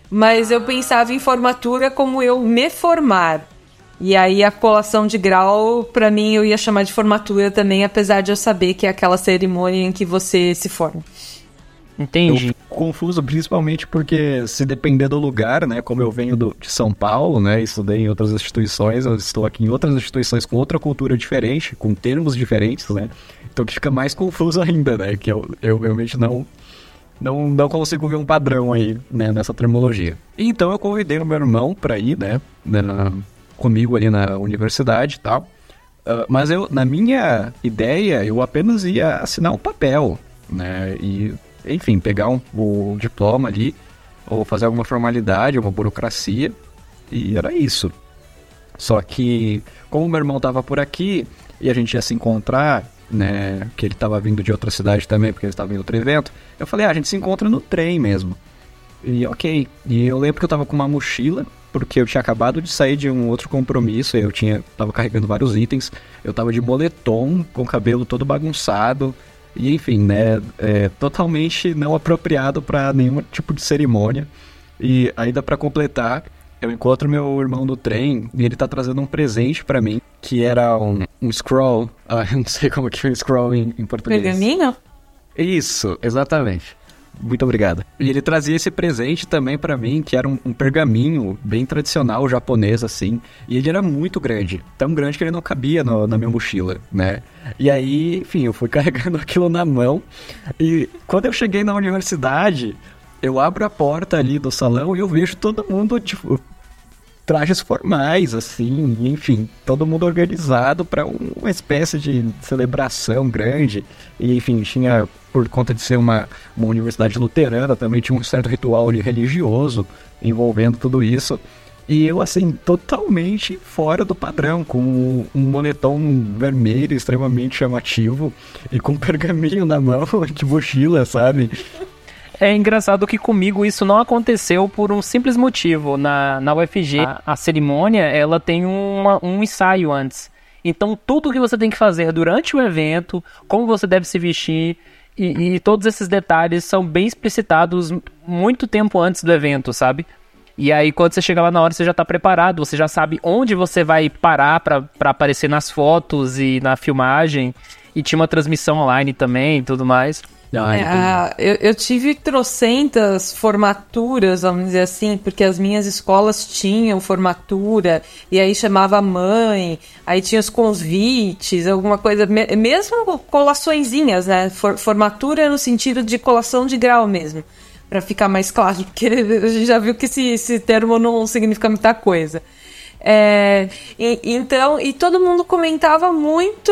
mas eu pensava em formatura como eu me formar. E aí a colação de grau, pra mim, eu ia chamar de formatura também, apesar de eu saber que é aquela cerimônia em que você se forma. Eu Entendi. fico confuso principalmente porque se depender do lugar, né, como eu venho do, de São Paulo, né, estudei em outras instituições, eu estou aqui em outras instituições com outra cultura diferente, com termos diferentes, né, então que fica mais confuso ainda, né, que eu, eu realmente não, não, não consigo ver um padrão aí, né, nessa terminologia. Então eu convidei o meu irmão para ir, né, na- comigo ali na universidade e tal, Ah, mas eu, na minha ideia, eu apenas ia assinar um papel, né? E, enfim, pegar um, o diploma ali, ou fazer alguma formalidade, uma burocracia, e era isso. Só que, como meu irmão tava por aqui e a gente ia se encontrar, né? Que ele tava vindo de outra cidade também, porque ele estava em outro evento, eu falei, ah, a gente se encontra no trem mesmo. E ok. E eu lembro que eu tava com uma mochila, porque eu tinha acabado de sair de um outro compromisso, eu tinha tava carregando vários itens, eu tava de moletom, com o cabelo todo bagunçado, e enfim, né, é, totalmente não apropriado para nenhum tipo de cerimônia. E ainda para completar, eu encontro meu irmão no trem e ele tá trazendo um presente para mim, que era um, um scroll, ah, eu não sei como que é um scroll em, em português. Pergaminho? Isso, exatamente. Muito obrigado. E ele trazia esse presente também pra mim, que era um, um pergaminho bem tradicional japonês, assim. E ele era muito grande. Tão grande que ele não cabia no- na minha mochila, né? E aí, enfim, eu fui carregando aquilo na mão. E quando eu cheguei na universidade, eu abro a porta ali do salão e eu vejo todo mundo, tipo, trajes formais, assim, enfim, todo mundo organizado para uma espécie de celebração grande. E, enfim, tinha, por conta de ser uma, uma universidade luterana, também tinha um certo ritual religioso envolvendo tudo isso. E eu, assim, totalmente fora do padrão, com um moletom vermelho extremamente chamativo e com um pergaminho na mão de mochila, sabe? É engraçado que comigo isso não aconteceu por um simples motivo. Na, na UFG, a, a cerimônia, ela tem uma- um ensaio antes. Então, tudo que você tem que fazer durante o evento, como você deve se vestir, e, e todos esses detalhes são bem explicitados muito tempo antes do evento, sabe? E aí, quando você chega lá na hora, você já tá preparado, você já sabe onde você vai parar pra aparecer nas fotos e na filmagem. E tinha uma transmissão online também e tudo mais. Ah, É, entendi. a- eu, eu tive trocentas formaturas, vamos dizer assim, porque as minhas escolas tinham formatura, e aí chamava a mãe, aí tinha os convites, alguma coisa, me- mesmo colaçõezinhas, né? For- formatura no sentido de colação de grau mesmo, para ficar mais claro, porque a gente já viu que esse, esse termo não significa muita coisa. É, e- então, e todo mundo comentava muito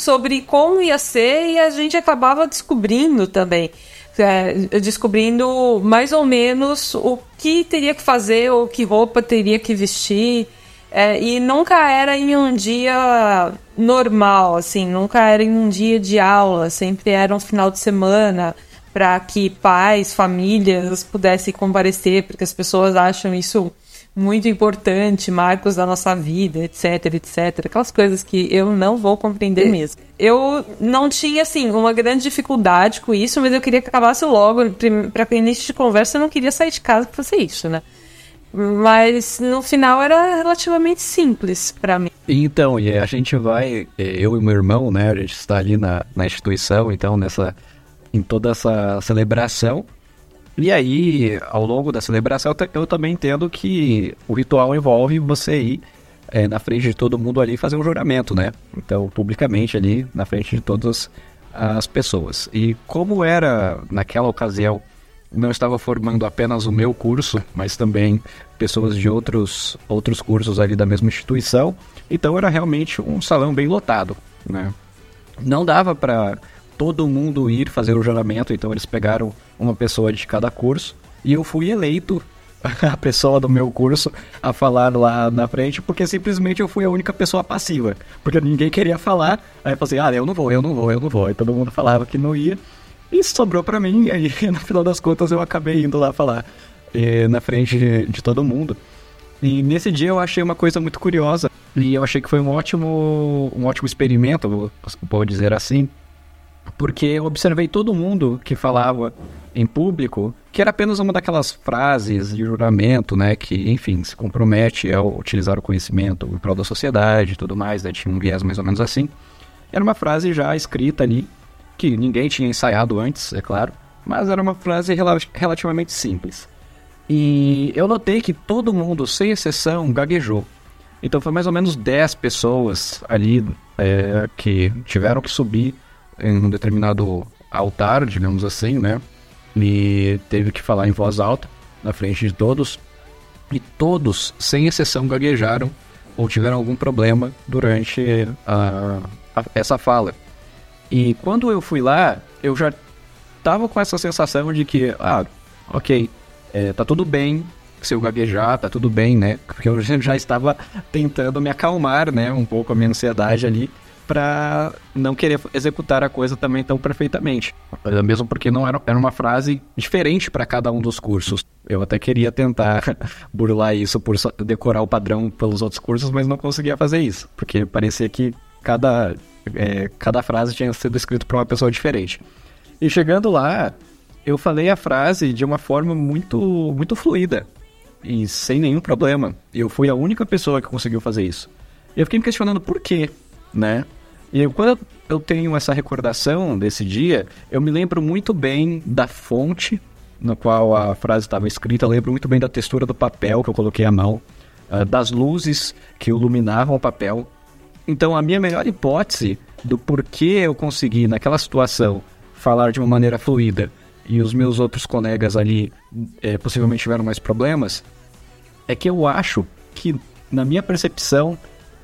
sobre como ia ser e a gente acabava descobrindo também. É, descobrindo mais ou menos o que teria que fazer ou que roupa teria que vestir. É, e nunca era em um dia normal, assim, nunca era em um dia de aula, sempre era um final de semana para que pais, famílias pudessem comparecer, porque as pessoas acham isso muito importante, marcos da nossa vida, etc, etc. Aquelas coisas que eu não vou compreender mesmo. Eu não tinha, assim, uma grande dificuldade com isso, mas eu queria que acabasse logo. Para início de conversa, eu não queria sair de casa para fazer isso, né? Mas no final era relativamente simples para mim. Então, e a gente vai, eh, eu e meu irmão, né, a gente está ali na, na instituição, então, nessa, em toda essa celebração. E aí, ao longo da celebração, eu ta- eu também entendo que o ritual envolve você ir eh, na frente de todo mundo ali fazer um juramento, né? Então, publicamente ali, na frente de todas as pessoas. E como era, naquela ocasião, não estava formando apenas o meu curso, mas também pessoas de outros, outros cursos ali da mesma instituição. Então era realmente um salão bem lotado, né? Não dava para todo mundo ir fazer o juramento, então eles pegaram uma pessoa de cada curso e eu fui eleito a pessoa do meu curso a falar lá na frente, porque simplesmente eu fui a única pessoa passiva, porque ninguém queria falar. Aí eu falei, ah, eu não vou, eu não vou, eu não vou. E todo mundo falava que não ia. E sobrou pra mim, e aí no final das contas eu acabei indo lá falar eh, na frente de, de todo mundo. E nesse dia eu achei uma coisa muito curiosa, E eu achei que foi um ótimo, um ótimo experimento, vou, vou dizer assim, porque eu observei todo mundo que falava em público que era apenas uma daquelas frases de juramento, né, que, enfim, se compromete a utilizar o conhecimento em prol da sociedade e tudo mais, né, tinha um viés mais ou menos assim. Era uma frase já escrita ali, que ninguém tinha ensaiado antes, é claro, mas era uma frase rela relativamente simples. E eu notei que todo mundo, sem exceção, gaguejou. Então foi mais ou menos 10 pessoas ali é, que tiveram que subir em um determinado altar, digamos assim, né? E teve que falar em voz alta na frente de todos. E todos, sem exceção, gaguejaram ou tiveram algum problema durante a, a, essa fala. E quando eu fui lá, eu já tava com essa sensação de que, ah, ok, é, tá tudo bem se eu gaguejar, tá tudo bem, né? Porque eu já estava tentando me acalmar, né? Um pouco a minha ansiedade ali para não querer executar a coisa também tão perfeitamente. Mesmo porque não era, era uma frase diferente para cada um dos cursos. Eu até queria tentar burlar isso por decorar o padrão pelos outros cursos, mas não conseguia fazer isso, porque parecia que cada, é, cada frase tinha sido escrita por uma pessoa diferente. E chegando lá, eu falei a frase de uma forma muito, muito fluida e sem nenhum problema. Eu fui a única pessoa que conseguiu fazer isso. Eu fiquei me questionando por quê, né? E quando eu tenho essa recordação desse dia, eu me lembro muito bem da fonte na qual a frase estava escrita, eu lembro muito bem da textura do papel que eu coloquei à mão, uh, das luzes que iluminavam o papel. Então, a minha melhor hipótese do porquê eu consegui, naquela situação, falar de uma maneira fluida e os meus outros colegas ali é, possivelmente tiveram mais problemas, é que eu acho que, na minha percepção,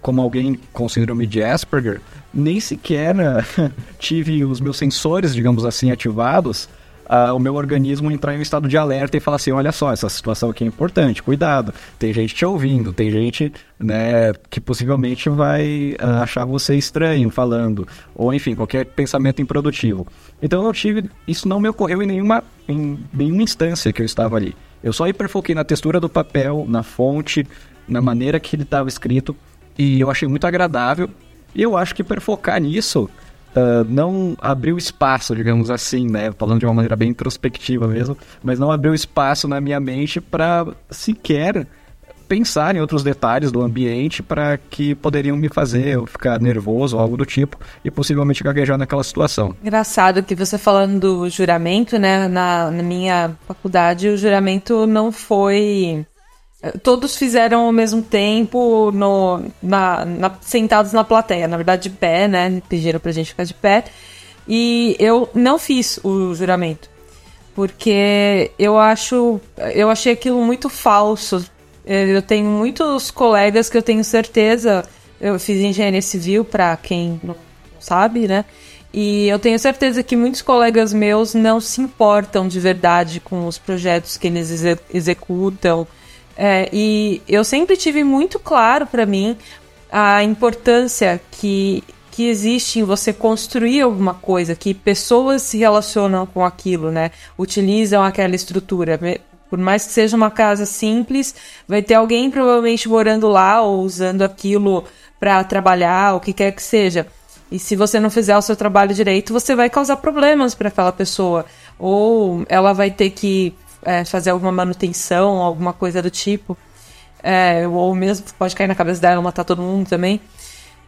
como alguém com síndrome de Asperger, nem sequer tive os meus sensores, digamos assim, ativados, uh, o meu organismo entrar em um estado de alerta e falar assim, olha só, essa situação aqui é importante, cuidado, tem gente te ouvindo, tem gente né, que possivelmente vai uh, achar você estranho falando, ou enfim, qualquer pensamento improdutivo. Então eu tive, isso não me ocorreu em nenhuma, em nenhuma instância que eu estava ali. Eu só hiperfoquei na textura do papel, na fonte, na maneira que ele estava escrito, e eu achei muito agradável e eu acho que para focar nisso, uh, não abriu espaço, digamos assim, né? Falando de uma maneira bem introspectiva mesmo, mas não abriu espaço na minha mente para sequer pensar em outros detalhes do ambiente para que poderiam me fazer eu ficar nervoso ou algo do tipo e possivelmente gaguejar naquela situação. Engraçado que você falando do juramento, né? Na, na minha faculdade, o juramento não foi Todos fizeram ao mesmo tempo, no, na, na, sentados na plateia, na verdade de pé, né? Pediram pra gente ficar de pé. E eu não fiz o juramento. Porque eu acho. Eu achei aquilo muito falso. Eu tenho muitos colegas que eu tenho certeza. Eu fiz engenharia civil, para quem não sabe, né? E eu tenho certeza que muitos colegas meus não se importam de verdade com os projetos que eles executam é, e eu sempre tive muito claro para mim a importância que, que existe em você construir alguma coisa, que pessoas se relacionam com aquilo, né? Utilizam aquela estrutura. Por mais que seja uma casa simples, vai ter alguém provavelmente morando lá ou usando aquilo para trabalhar, o que quer que seja. E se você não fizer o seu trabalho direito, você vai causar problemas para aquela pessoa. Ou ela vai ter que é, fazer alguma manutenção, alguma coisa do tipo. É, ou mesmo pode cair na cabeça dela matar todo mundo também.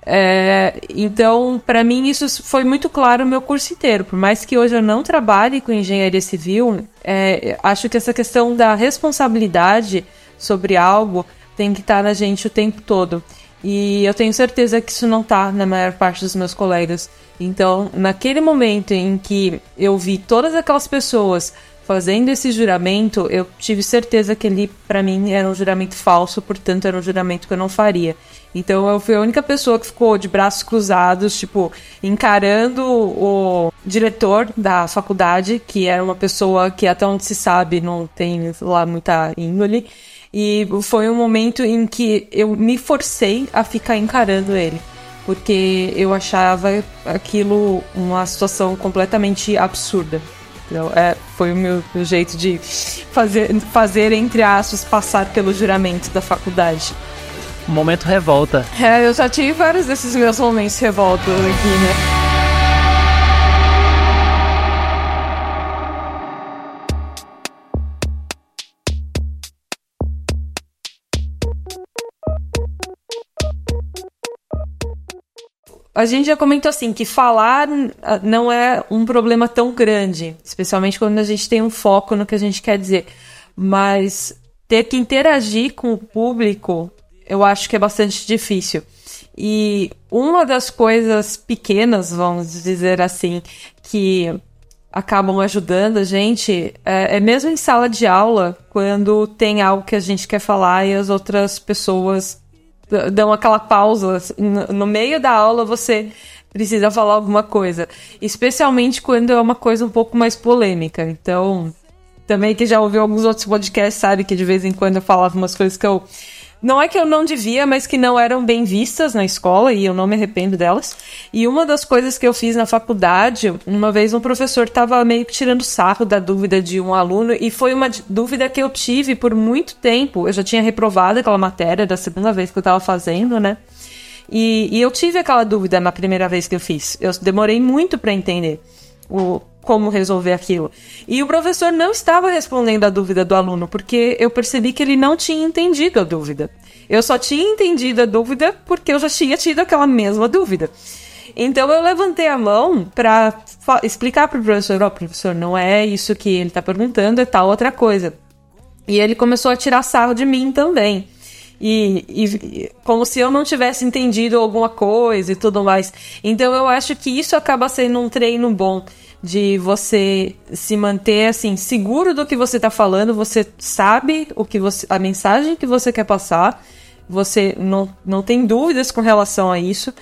É, então, para mim, isso foi muito claro no meu curso inteiro. Por mais que hoje eu não trabalhe com engenharia civil, é, acho que essa questão da responsabilidade sobre algo tem que estar na gente o tempo todo. E eu tenho certeza que isso não está na maior parte dos meus colegas. Então, naquele momento em que eu vi todas aquelas pessoas fazendo esse juramento, eu tive certeza que ele, para mim, era um juramento falso, portanto, era um juramento que eu não faria. Então, eu fui a única pessoa que ficou de braços cruzados, tipo, encarando o diretor da faculdade, que era uma pessoa que, até onde se sabe, não tem lá muita índole. E foi um momento em que eu me forcei a ficar encarando ele porque eu achava aquilo uma situação completamente absurda. Então, é, foi o meu, jeito de fazer, fazer, entre aspas, passar pelo juramento da faculdade. Momento revolta. É, eu já tive vários desses meus momentos revoltos aqui, né? A gente já comentou assim que falar ah, não é um problema tão grande, especialmente quando a gente tem um foco no que a gente quer dizer. Mas ter que interagir com o público, eu acho que é bastante difícil. E uma das coisas pequenas, vamos dizer assim, que acabam ajudando a gente é, é, mesmo em sala de aula, quando tem algo que a gente quer falar e as outras pessoas dão aquela pausa. No meio da aula você precisa falar alguma coisa. Especialmente quando é uma coisa um pouco mais polêmica. Então, também que já ouviu alguns outros podcasts sabe que de vez em quando eu falava umas coisas que eu não é que eu não devia, mas que não eram bem vistas na escola e eu não me arrependo delas. E uma das coisas que eu fiz na faculdade, uma vez um professor estava meio que tirando sarro da dúvida de um aluno e foi uma dúvida que eu tive por muito tempo. Eu já tinha reprovado aquela matéria da segunda vez que eu estava fazendo, né? E, e eu tive aquela dúvida na primeira vez que eu fiz. Eu demorei muito para entender o, como resolver aquilo. E o professor não estava respondendo a dúvida do aluno, porque eu percebi que ele não tinha entendido a dúvida. Eu só tinha entendido a dúvida porque eu já tinha tido aquela mesma dúvida. Então eu levantei a mão para explicar para o professor: Ó, oh, professor, não é isso que ele está perguntando, é tal outra coisa. E ele começou a tirar sarro de mim também. E, e, como se eu não tivesse entendido alguma coisa e tudo mais. Então eu acho que isso acaba sendo um treino bom de você se manter assim seguro do que você está falando, você sabe o que você, a mensagem que você quer passar, você não, não tem dúvidas com relação a isso.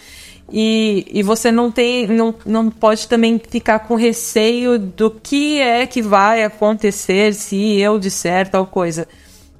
E, e você não tem não, não pode também ficar com receio do que é que vai acontecer se eu disser tal coisa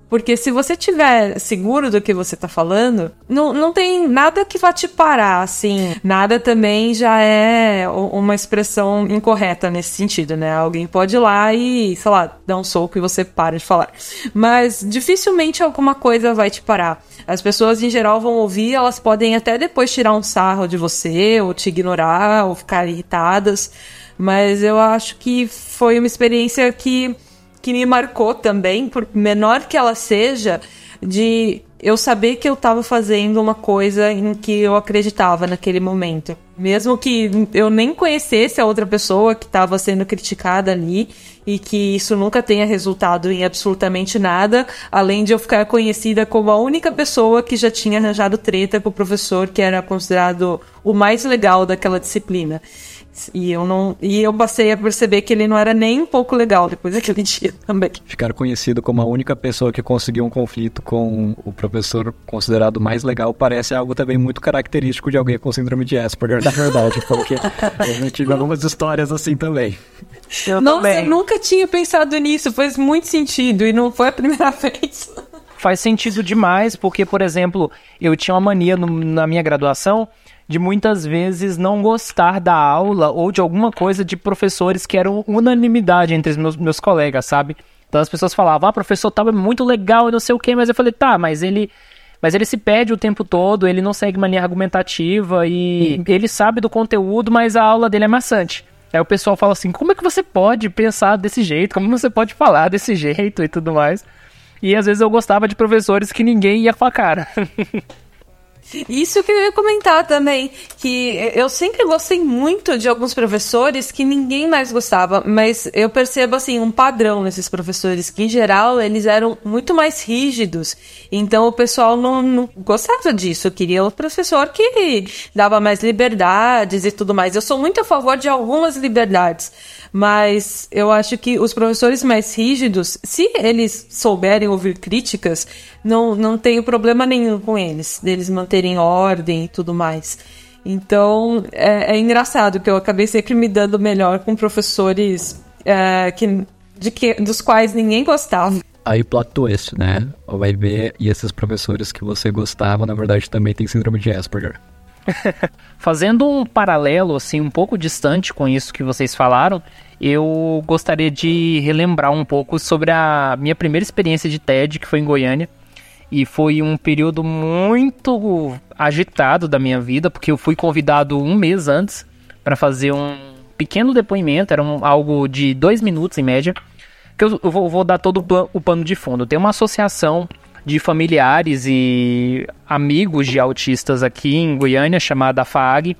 porque se você tiver seguro do que você tá falando, não, não tem nada que vá te parar, assim. Nada também já é uma expressão incorreta nesse sentido, né? Alguém pode ir lá e, sei lá, dar um soco e você para de falar. Mas dificilmente alguma coisa vai te parar. As pessoas em geral vão ouvir, elas podem até depois tirar um sarro de você, ou te ignorar, ou ficar irritadas. Mas eu acho que foi uma experiência que que me marcou também, por menor que ela seja, de eu saber que eu estava fazendo uma coisa em que eu acreditava naquele momento. Mesmo que eu nem conhecesse a outra pessoa que estava sendo criticada ali e que isso nunca tenha resultado em absolutamente nada, além de eu ficar conhecida como a única pessoa que já tinha arranjado treta com o professor que era considerado o mais legal daquela disciplina. E eu não. E eu passei a perceber que ele não era nem um pouco legal depois daquele dia também. Ficar conhecido como a única pessoa que conseguiu um conflito com o professor considerado mais legal parece algo também muito característico de alguém com síndrome de Asperger, na verdade, porque eu tive algumas histórias assim também. Eu Nossa, também. eu nunca tinha pensado nisso, faz muito sentido e não foi a primeira vez. Faz sentido demais, porque, por exemplo, eu tinha uma mania no, na minha graduação de muitas vezes não gostar da aula ou de alguma coisa de professores que eram unanimidade entre os meus, meus colegas, sabe? Então as pessoas falavam, ah, professor tal é muito legal e não sei o que, mas eu falei, tá, mas ele. Mas ele se pede o tempo todo, ele não segue uma linha argumentativa e ele sabe do conteúdo, mas a aula dele é maçante. Aí o pessoal fala assim: como é que você pode pensar desse jeito? Como você pode falar desse jeito e tudo mais? E às vezes eu gostava de professores que ninguém ia com a cara. Isso que eu ia comentar também, que eu sempre gostei muito de alguns professores que ninguém mais gostava, mas eu percebo assim um padrão nesses professores que em geral eles eram muito mais rígidos, então o pessoal não, não gostava disso, queria o professor que dava mais liberdades e tudo mais. Eu sou muito a favor de algumas liberdades, mas eu acho que os professores mais rígidos, se eles souberem ouvir críticas, não, não tenho problema nenhum com eles, deles manterem ordem e tudo mais. Então é, é engraçado que eu acabei sempre me dando melhor com professores é, que, de que, dos quais ninguém gostava. Aí plot twist, né? Vai ver, e esses professores que você gostava, na verdade, também tem síndrome de Asperger. Fazendo um paralelo, assim, um pouco distante com isso que vocês falaram, eu gostaria de relembrar um pouco sobre a minha primeira experiência de TED, que foi em Goiânia. E foi um período muito agitado da minha vida, porque eu fui convidado um mês antes para fazer um pequeno depoimento, era um, algo de dois minutos em média, que eu, eu vou, vou, dar todo o pano de fundo. Tem uma associação de familiares e amigos de autistas aqui em Goiânia chamada FAG,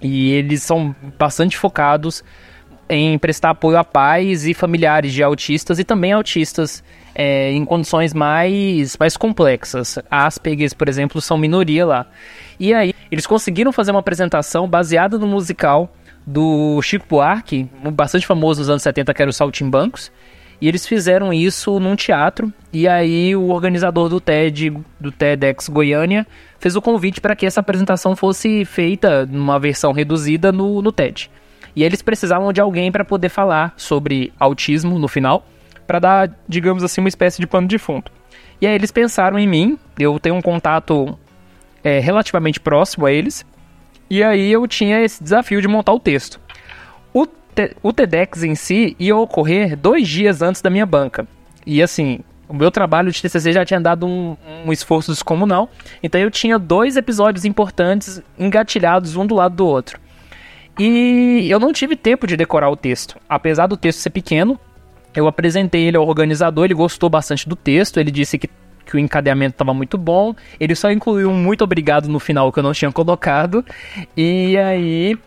e eles são bastante focados em prestar apoio a pais e familiares de autistas e também autistas é, em condições mais, mais complexas. Asperger, por exemplo, são minoria lá. E aí, eles conseguiram fazer uma apresentação baseada no musical do Chico Buarque, bastante famoso nos anos 70, que era o Saltimbancos. E eles fizeram isso num teatro. E aí o organizador do TED, do TEDx Goiânia, fez o convite para que essa apresentação fosse feita numa versão reduzida no, no TED. E eles precisavam de alguém para poder falar sobre autismo no final, para dar, digamos assim, uma espécie de pano de fundo. E aí eles pensaram em mim, eu tenho um contato é, relativamente próximo a eles, e aí eu tinha esse desafio de montar o texto. O, te, o TEDx em si ia ocorrer dois dias antes da minha banca. E assim, o meu trabalho de TCC já tinha dado um, um, esforço descomunal, então eu tinha dois episódios importantes engatilhados um do lado do outro. E eu não tive tempo de decorar o texto. Apesar do texto ser pequeno, eu apresentei ele ao organizador, ele gostou bastante do texto, ele disse que, que o encadeamento estava muito bom, ele só incluiu um muito obrigado no final que eu não tinha colocado. E aí.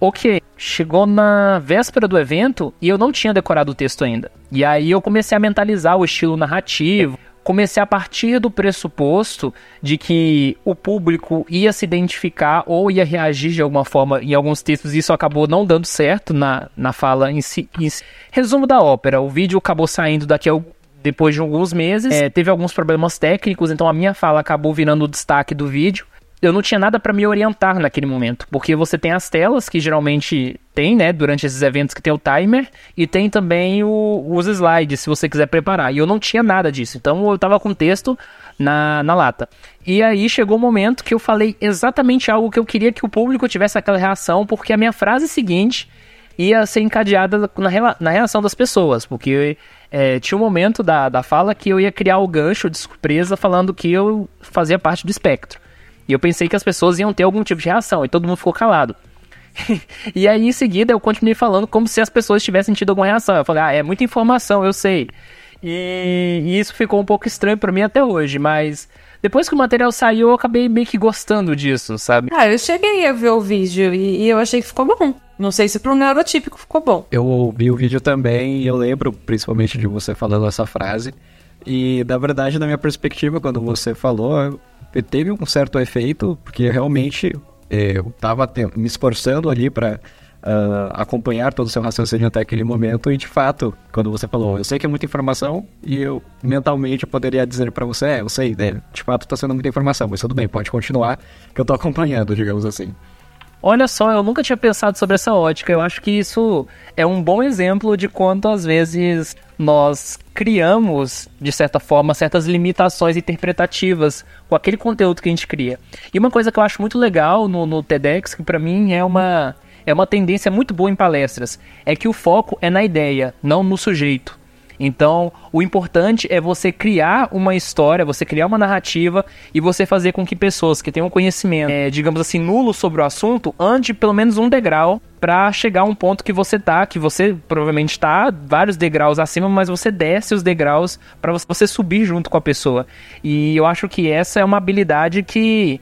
Ok, chegou na véspera do evento e eu não tinha decorado o texto ainda. E aí eu comecei a mentalizar o estilo narrativo, comecei a partir do pressuposto de que o público ia se identificar ou ia reagir de alguma forma em alguns textos, e isso acabou não dando certo na, na fala em si, em si. Resumo da ópera: o vídeo acabou saindo daqui a depois de alguns meses, é, teve alguns problemas técnicos, então a minha fala acabou virando o destaque do vídeo eu não tinha nada para me orientar naquele momento, porque você tem as telas que geralmente tem, né, durante esses eventos que tem o timer e tem também o, os slides, se você quiser preparar. E eu não tinha nada disso, então eu tava com texto na, na lata. E aí chegou o momento que eu falei exatamente algo que eu queria que o público tivesse aquela reação, porque a minha frase seguinte ia ser encadeada na, na reação das pessoas, porque é, tinha um momento da, da fala que eu ia criar o gancho de surpresa falando que eu fazia parte do espectro. E eu pensei que as pessoas iam ter algum tipo de reação, e todo mundo ficou calado. e aí, em seguida, eu continuei falando como se as pessoas tivessem tido alguma reação. Eu falei, ah, é muita informação, eu sei. E, e isso ficou um pouco estranho para mim até hoje, mas depois que o material saiu, eu acabei meio que gostando disso, sabe? Ah, eu cheguei a ver o vídeo e, e eu achei que ficou bom. Não sei se pro neurotípico ficou bom. Eu ouvi o vídeo também e eu lembro principalmente de você falando essa frase. E, na verdade, na minha perspectiva, quando você falou, teve um certo efeito, porque realmente é, eu estava me esforçando ali para uh, ah, acompanhar todo o seu raciocínio até aquele momento e de fato, quando você falou, eu sei que é muita informação e eu mentalmente eu poderia dizer para você, é, eu sei, né, de fato está sendo muita informação, mas tudo bem, pode continuar que eu estou acompanhando, digamos assim. Olha só, eu nunca tinha pensado sobre essa ótica. Eu acho que isso é um bom exemplo de quanto às vezes nós criamos, de certa forma, certas limitações interpretativas com aquele conteúdo que a gente cria. E uma coisa que eu acho muito legal no, no TEDx, que para mim é uma, é uma tendência muito boa em palestras, é que o foco é na ideia, não no sujeito. Então, o importante é você criar uma história, você criar uma narrativa e você fazer com que pessoas que tenham conhecimento, é, digamos assim, nulo sobre o assunto, ande pelo menos um degrau para chegar a um ponto que você tá, que você provavelmente está vários degraus acima, mas você desce os degraus para você subir junto com a pessoa. E eu acho que essa é uma habilidade que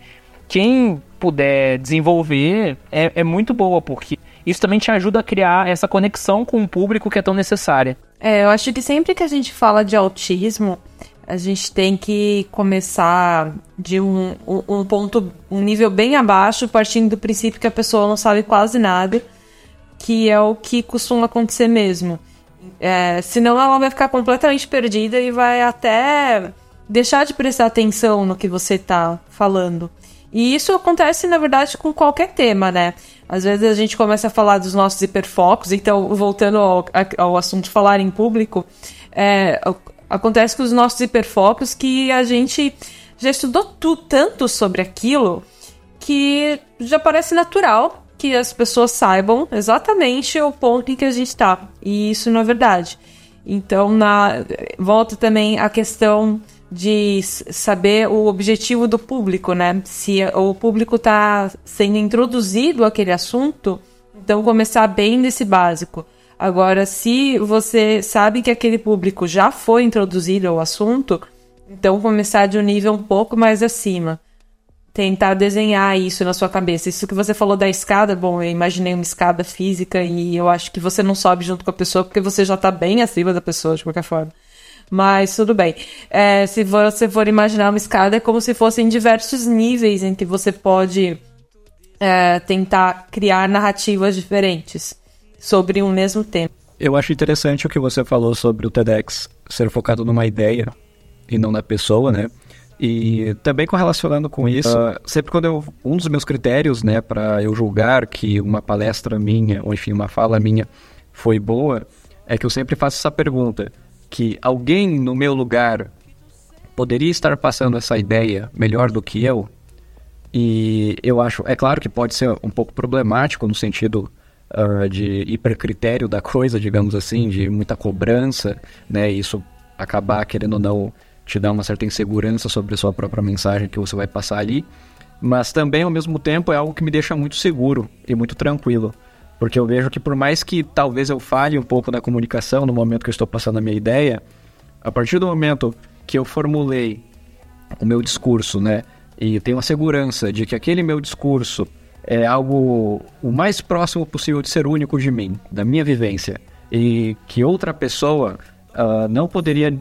quem puder desenvolver é, é muito boa, porque isso também te ajuda a criar essa conexão com o público que é tão necessária. É, eu acho que sempre que a gente fala de autismo, a gente tem que começar de um, um, ponto, um nível bem abaixo, partindo do princípio que a pessoa não sabe quase nada, que é o que costuma acontecer mesmo. É, senão ela vai ficar completamente perdida e vai até deixar de prestar atenção no que você está falando. E isso acontece, na verdade, com qualquer tema, né? Às vezes a gente começa a falar dos nossos hiperfocos, então, voltando ao, ao assunto falar em público, é, acontece com os nossos hiperfocos que a gente já estudou tu, tanto sobre aquilo que já parece natural que as pessoas saibam exatamente o ponto em que a gente está. E isso não é verdade. Então, na, volta também a questão de saber o objetivo do público, né? Se o público está sendo introduzido àquele assunto, então começar bem desse básico. Agora, se você sabe que aquele público já foi introduzido ao assunto, então começar de um nível um pouco mais acima. Tentar desenhar isso na sua cabeça. Isso que você falou da escada, bom, eu imaginei uma escada física e eu acho que você não sobe junto com a pessoa porque você já tá bem acima da pessoa, de qualquer forma. Mas tudo bem. É, se você for imaginar uma escada, é como se fossem diversos níveis em que você pode é, tentar criar narrativas diferentes sobre um mesmo tema. Eu acho interessante o que você falou sobre o TEDx ser focado numa ideia e não na pessoa, né? E também correlacionando com isso, ah, sempre quando eu um dos meus critérios, né, para eu julgar que uma palestra minha ou enfim uma fala minha foi boa, é que eu sempre faço essa pergunta: que alguém no meu lugar poderia estar passando essa ideia melhor do que eu? E eu acho, é claro que pode ser um pouco problemático no sentido ah, de hipercritério da coisa, digamos assim, de muita cobrança, né? Isso acabar, querendo ou não, te dar uma certa insegurança sobre a sua própria mensagem que você vai passar ali. Mas também, ao mesmo tempo, é algo que me deixa muito seguro e muito tranquilo. Porque eu vejo que por mais que talvez eu falhe um pouco na comunicação no momento que eu estou passando a minha ideia, a partir do momento que eu formulei o meu discurso, né? E tenho a segurança de que aquele meu discurso é algo o mais próximo possível de ser único de mim, da minha vivência, e que outra pessoa ah, não poderia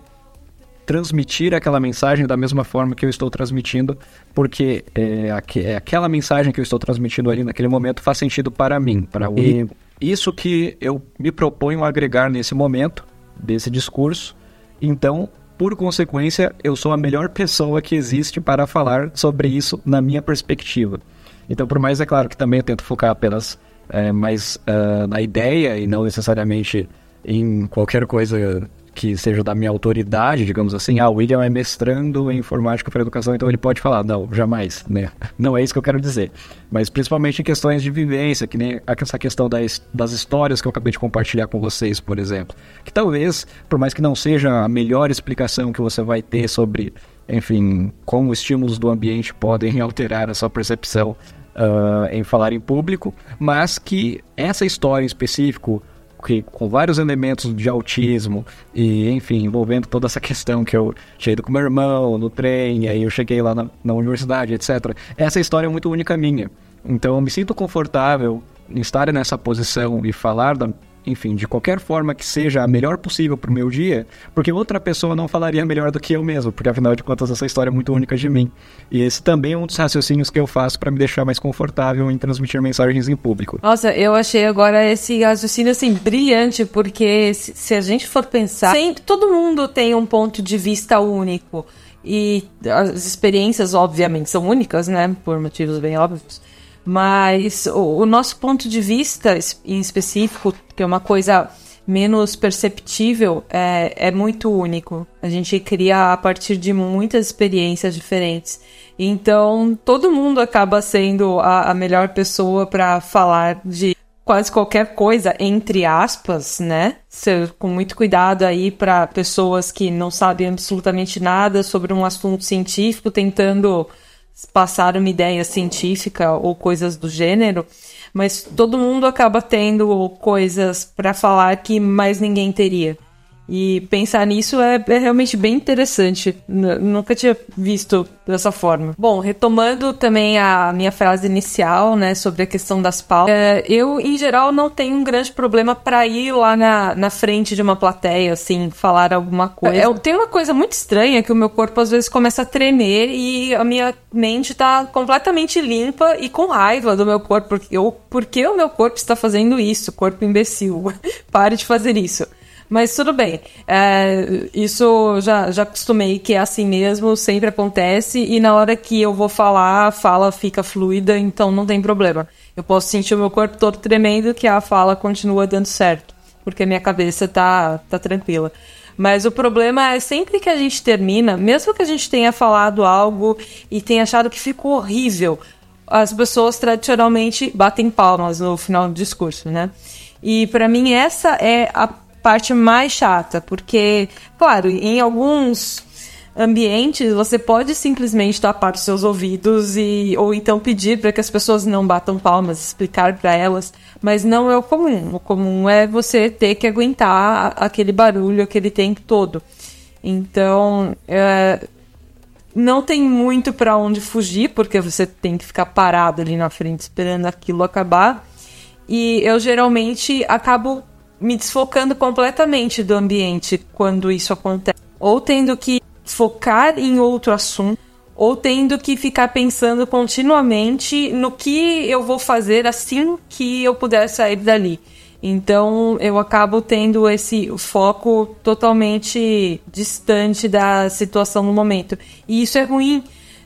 transmitir aquela mensagem da mesma forma que eu estou transmitindo, porque é, aque- é aquela mensagem que eu estou transmitindo ali naquele momento faz sentido para mim, para o e isso que eu me proponho agregar nesse momento desse discurso. Então, por consequência, eu sou a melhor pessoa que existe para falar sobre isso na minha perspectiva. Então, por mais é claro que também eu tento focar apenas é, mais ah, na ideia e não necessariamente em qualquer coisa que seja da minha autoridade, digamos assim. Ah, o William é mestrando em informática para educação, então ele pode falar. Não, jamais, né? Não é isso que eu quero dizer. Mas principalmente em questões de vivência, que nem essa questão das, das histórias que eu acabei de compartilhar com vocês, por exemplo. Que talvez, por mais que não seja a melhor explicação que você vai ter sobre, enfim, como estímulos do ambiente podem alterar a sua percepção ah, em falar em público, mas que essa história em específico que com vários elementos de autismo e, enfim, envolvendo toda essa questão que eu tinha ido com meu irmão no trem, e aí eu cheguei lá na, na universidade, etc. Essa história é muito única minha. Então eu me sinto confortável em estar nessa posição e falar da, enfim, de qualquer forma que seja a melhor possível pro meu dia, porque outra pessoa não falaria melhor do que eu mesmo, porque afinal de contas essa história é muito única de mim. E esse também é um dos raciocínios que eu faço para me deixar mais confortável em transmitir mensagens em público. Nossa, eu achei agora esse raciocínio assim brilhante, porque se a gente for pensar, sempre, todo mundo tem um ponto de vista único. E as experiências, obviamente, são únicas, né? Por motivos bem óbvios. Mas o, o nosso ponto de vista em específico, que é uma coisa menos perceptível, é, é muito único. A gente cria a partir de muitas experiências diferentes. Então, todo mundo acaba sendo a, a melhor pessoa para falar de quase qualquer coisa, entre aspas, né? Ser com muito cuidado aí para pessoas que não sabem absolutamente nada sobre um assunto científico, tentando passar uma ideia científica ou coisas do gênero, mas todo mundo acaba tendo coisas para falar que mais ninguém teria. E pensar nisso é, é realmente bem interessante. N- nunca tinha visto dessa forma. Bom, retomando também a minha frase inicial, né, sobre a questão das pautas. é, eu, em geral, não tenho um grande problema para ir lá na, na frente de uma plateia, assim, falar alguma coisa. Eu tenho uma coisa muito estranha que o meu corpo às vezes começa a tremer e a minha mente tá completamente limpa e com raiva do meu corpo. Porque, eu, porque o meu corpo está fazendo isso, corpo imbecil. Pare de fazer isso. Mas tudo bem. É, isso já, já acostumei que é assim mesmo, sempre acontece. E na hora que eu vou falar, a fala fica fluida, então não tem problema. Eu posso sentir o meu corpo todo tremendo que a fala continua dando certo. Porque a minha cabeça tá, tá tranquila. Mas o problema é sempre que a gente termina, mesmo que a gente tenha falado algo e tenha achado que ficou horrível, as pessoas tradicionalmente batem palmas no final do discurso, né? E para mim essa é a parte mais chata, porque, claro, em alguns ambientes, você pode simplesmente tapar os seus ouvidos e ou então pedir para que as pessoas não batam palmas, explicar para elas, mas não é o comum. O comum é você ter que aguentar aquele barulho aquele tempo todo. Então, é, não tem muito para onde fugir, porque você tem que ficar parado ali na frente esperando aquilo acabar. E eu geralmente acabo me desfocando completamente do ambiente quando isso acontece. Ou tendo que focar em outro assunto, ou tendo que ficar pensando continuamente no que eu vou fazer assim que eu puder sair dali. Então eu acabo tendo esse foco totalmente distante da situação no momento. E isso é ruim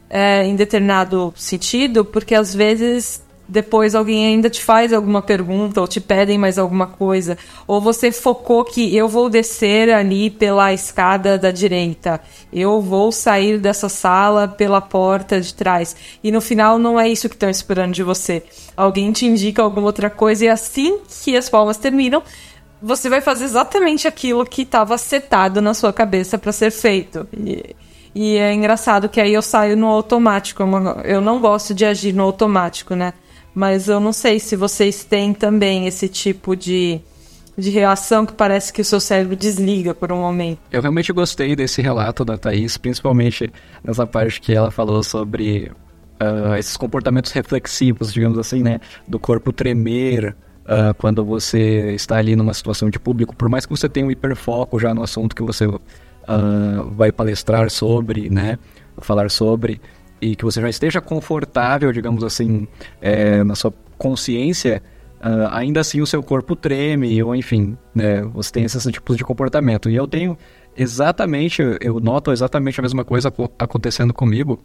é, em determinado sentido, porque às vezes depois alguém ainda te faz alguma pergunta ou te pedem mais alguma coisa, ou você focou que eu vou descer ali pela escada da direita, eu vou sair dessa sala pela porta de trás, e no final não é isso que estão esperando de você. Alguém te indica alguma outra coisa e assim que as palmas terminam, você vai fazer exatamente aquilo que estava setado na sua cabeça para ser feito. E, e é engraçado que aí eu saio no automático. Eu não gosto de agir no automático, né? Mas eu não sei se vocês têm também esse tipo de, de reação que parece que o seu cérebro desliga por um momento. Eu realmente gostei desse relato da Thaís, principalmente nessa parte que ela falou sobre uh, esses comportamentos reflexivos, digamos assim, né? Do corpo tremer. Uh, quando você está ali numa situação de público, por mais que você tenha um hiperfoco já no assunto que você uh, vai palestrar sobre, né? Falar sobre, e que você já esteja confortável, digamos assim, é, na sua consciência, uh, ainda assim o seu corpo treme, ou enfim, né, você tem esses tipos de comportamento. E eu tenho exatamente, eu noto exatamente a mesma coisa acontecendo comigo.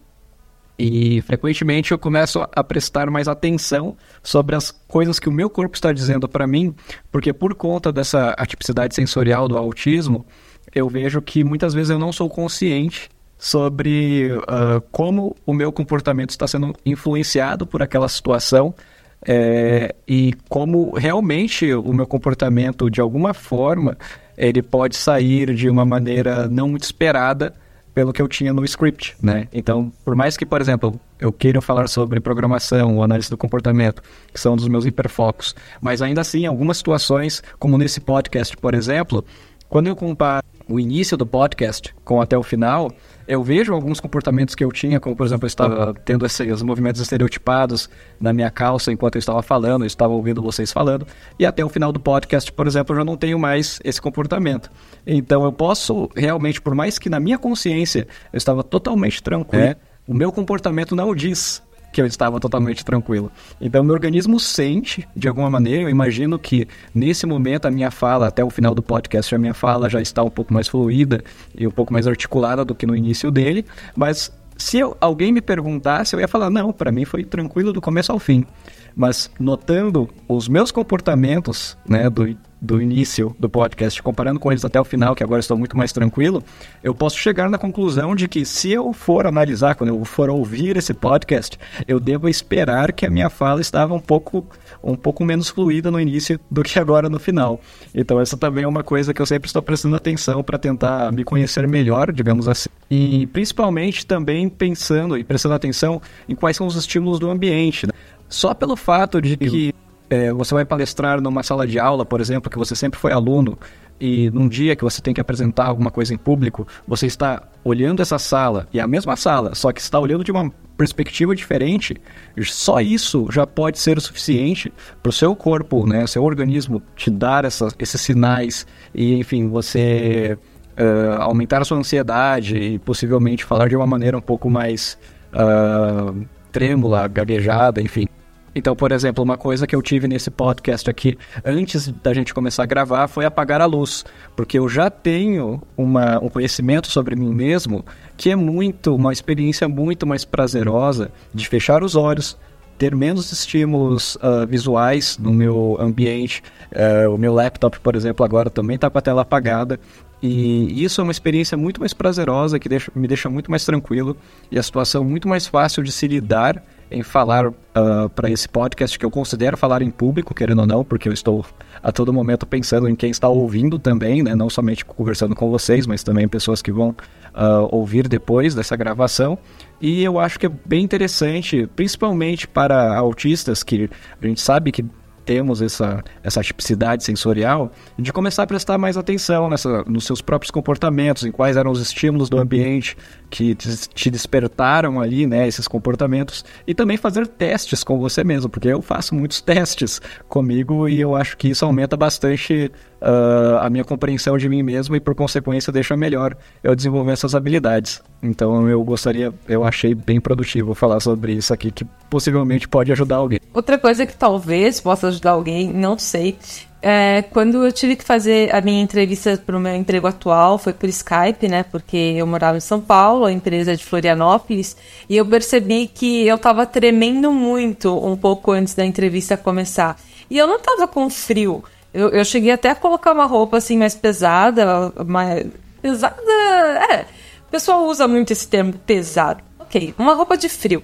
E frequentemente eu começo a prestar mais atenção sobre as coisas que o meu corpo está dizendo para mim, porque por conta dessa atipicidade sensorial do autismo, eu vejo que muitas vezes eu não sou consciente sobre uh, como o meu comportamento está sendo influenciado por aquela situação é, e como realmente o meu comportamento, de alguma forma, ele pode sair de uma maneira não muito esperada pelo que eu tinha no script, né? Então, por mais que, por exemplo, eu queira falar sobre programação ou análise do comportamento, que são dos meus hiperfocos, mas ainda assim, algumas situações, como nesse podcast, por exemplo, quando eu comparo o início do podcast com até o final, eu vejo alguns comportamentos que eu tinha, como por exemplo, eu estava tendo esses movimentos estereotipados na minha calça enquanto eu estava falando, eu estava ouvindo vocês falando, e até o final do podcast, por exemplo, eu já não tenho mais esse comportamento. Então eu posso realmente, por mais que na minha consciência eu estava totalmente tranquilo, é. o meu comportamento não diz que eu estava totalmente tranquilo. Então, meu organismo sente, de alguma maneira, eu imagino que nesse momento a minha fala, até o final do podcast, a minha fala já está um pouco mais fluida e um pouco mais articulada do que no início dele, mas se eu, alguém me perguntasse, eu ia falar: não, para mim foi tranquilo do começo ao fim. Mas notando os meus comportamentos, né, do do início do podcast, comparando com eles até o final, que agora estou muito mais tranquilo, eu posso chegar na conclusão de que se eu for analisar, quando eu for ouvir esse podcast, eu devo esperar que a minha fala estava um pouco, um pouco menos fluida no início do que agora no final. Então essa também é uma coisa que eu sempre estou prestando atenção para tentar me conhecer melhor, digamos assim. E principalmente também pensando e prestando atenção em quais são os estímulos do ambiente. Né? Só pelo fato de que é, você vai palestrar numa sala de aula, por exemplo, que você sempre foi aluno, e num dia que você tem que apresentar alguma coisa em público, você está olhando essa sala, e é a mesma sala, só que está olhando de uma perspectiva diferente, só isso já pode ser o suficiente para o seu corpo, né, seu organismo te dar essa, esses sinais e, enfim, você uh, aumentar a sua ansiedade e possivelmente falar de uma maneira um pouco mais uh, trêmula, gaguejada, enfim. Então, por exemplo, uma coisa que eu tive nesse podcast aqui, antes da gente começar a gravar, foi apagar a luz. Porque eu já tenho uma, um conhecimento sobre mim mesmo que é muito, uma experiência muito mais prazerosa de fechar os olhos, ter menos estímulos uh, visuais no meu ambiente. Uh, o meu laptop, por exemplo, agora também está com a tela apagada. E isso é uma experiência muito mais prazerosa, que deixa, me deixa muito mais tranquilo e a situação muito mais fácil de se lidar em falar uh, para esse podcast que eu considero falar em público, querendo ou não, porque eu estou a todo momento pensando em quem está ouvindo também, né? não somente conversando com vocês, mas também pessoas que vão uh, ouvir depois dessa gravação. E eu acho que é bem interessante, principalmente para autistas, que a gente sabe que temos essa, essa tipicidade sensorial, de começar a prestar mais atenção nessa, nos seus próprios comportamentos, em quais eram os estímulos do ambiente que te despertaram ali, né, esses comportamentos, e também fazer testes com você mesmo, porque eu faço muitos testes comigo e eu acho que isso aumenta bastante uh, a minha compreensão de mim mesmo e, por consequência, deixa melhor eu desenvolver essas habilidades. Então, eu gostaria, eu achei bem produtivo falar sobre isso aqui, que possivelmente pode ajudar alguém. Outra coisa que talvez possa ajudar alguém, não sei, é, quando eu tive que fazer a minha entrevista para o meu emprego atual, foi por Skype, né? Porque eu morava em São Paulo, a empresa é de Florianópolis, e eu percebi que eu estava tremendo muito um pouco antes da entrevista começar. E eu não estava com frio. Eu, eu cheguei até a colocar uma roupa assim mais pesada, mais pesada. É, o pessoal usa muito esse termo pesado. Ok, uma roupa de frio.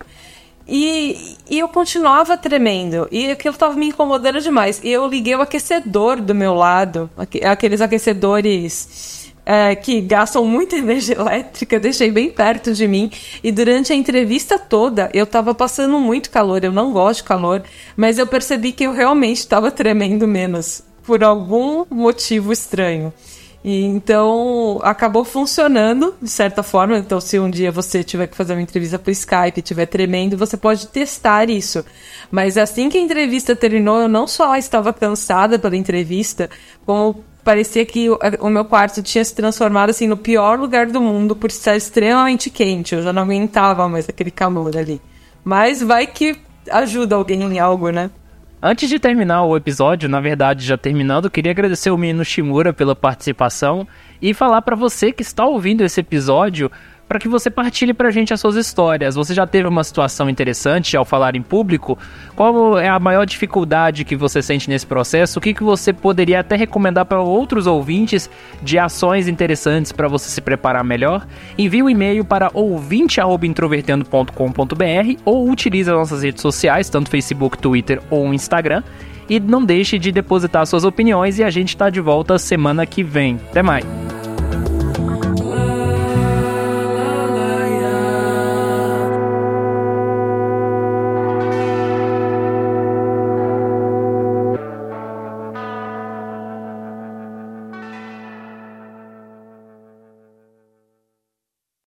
E, e eu continuava tremendo. E aquilo estava me incomodando demais. E eu liguei o aquecedor do meu lado, aqueles aquecedores é, que gastam muita energia elétrica, deixei bem perto de mim. E durante a entrevista toda, eu estava passando muito calor. Eu não gosto de calor, mas eu percebi que eu realmente estava tremendo menos por algum motivo estranho. E então acabou funcionando de certa forma. Então, se um dia você tiver que fazer uma entrevista por Skype estiver tremendo, você pode testar isso. Mas assim que a entrevista terminou, eu não só estava cansada pela entrevista, como parecia que o, o meu quarto tinha se transformado assim no pior lugar do mundo por estar extremamente quente. Eu já não aguentava mais aquele calor ali. Mas vai que ajuda alguém em algo, né? Antes de terminar o episódio, na verdade já terminando, queria agradecer o menino Shimura pela participação e falar para você que está ouvindo esse episódio para que você partilhe para a gente as suas histórias. Você já teve uma situação interessante ao falar em público? Qual é a maior dificuldade que você sente nesse processo? O que, que você poderia até recomendar para outros ouvintes de ações interessantes para você se preparar melhor? Envie um e-mail para ouvinte@introvertendo.com.br ou utilize as nossas redes sociais, tanto Facebook, Twitter ou Instagram. E não deixe de depositar suas opiniões e a gente está de volta semana que vem. Até mais!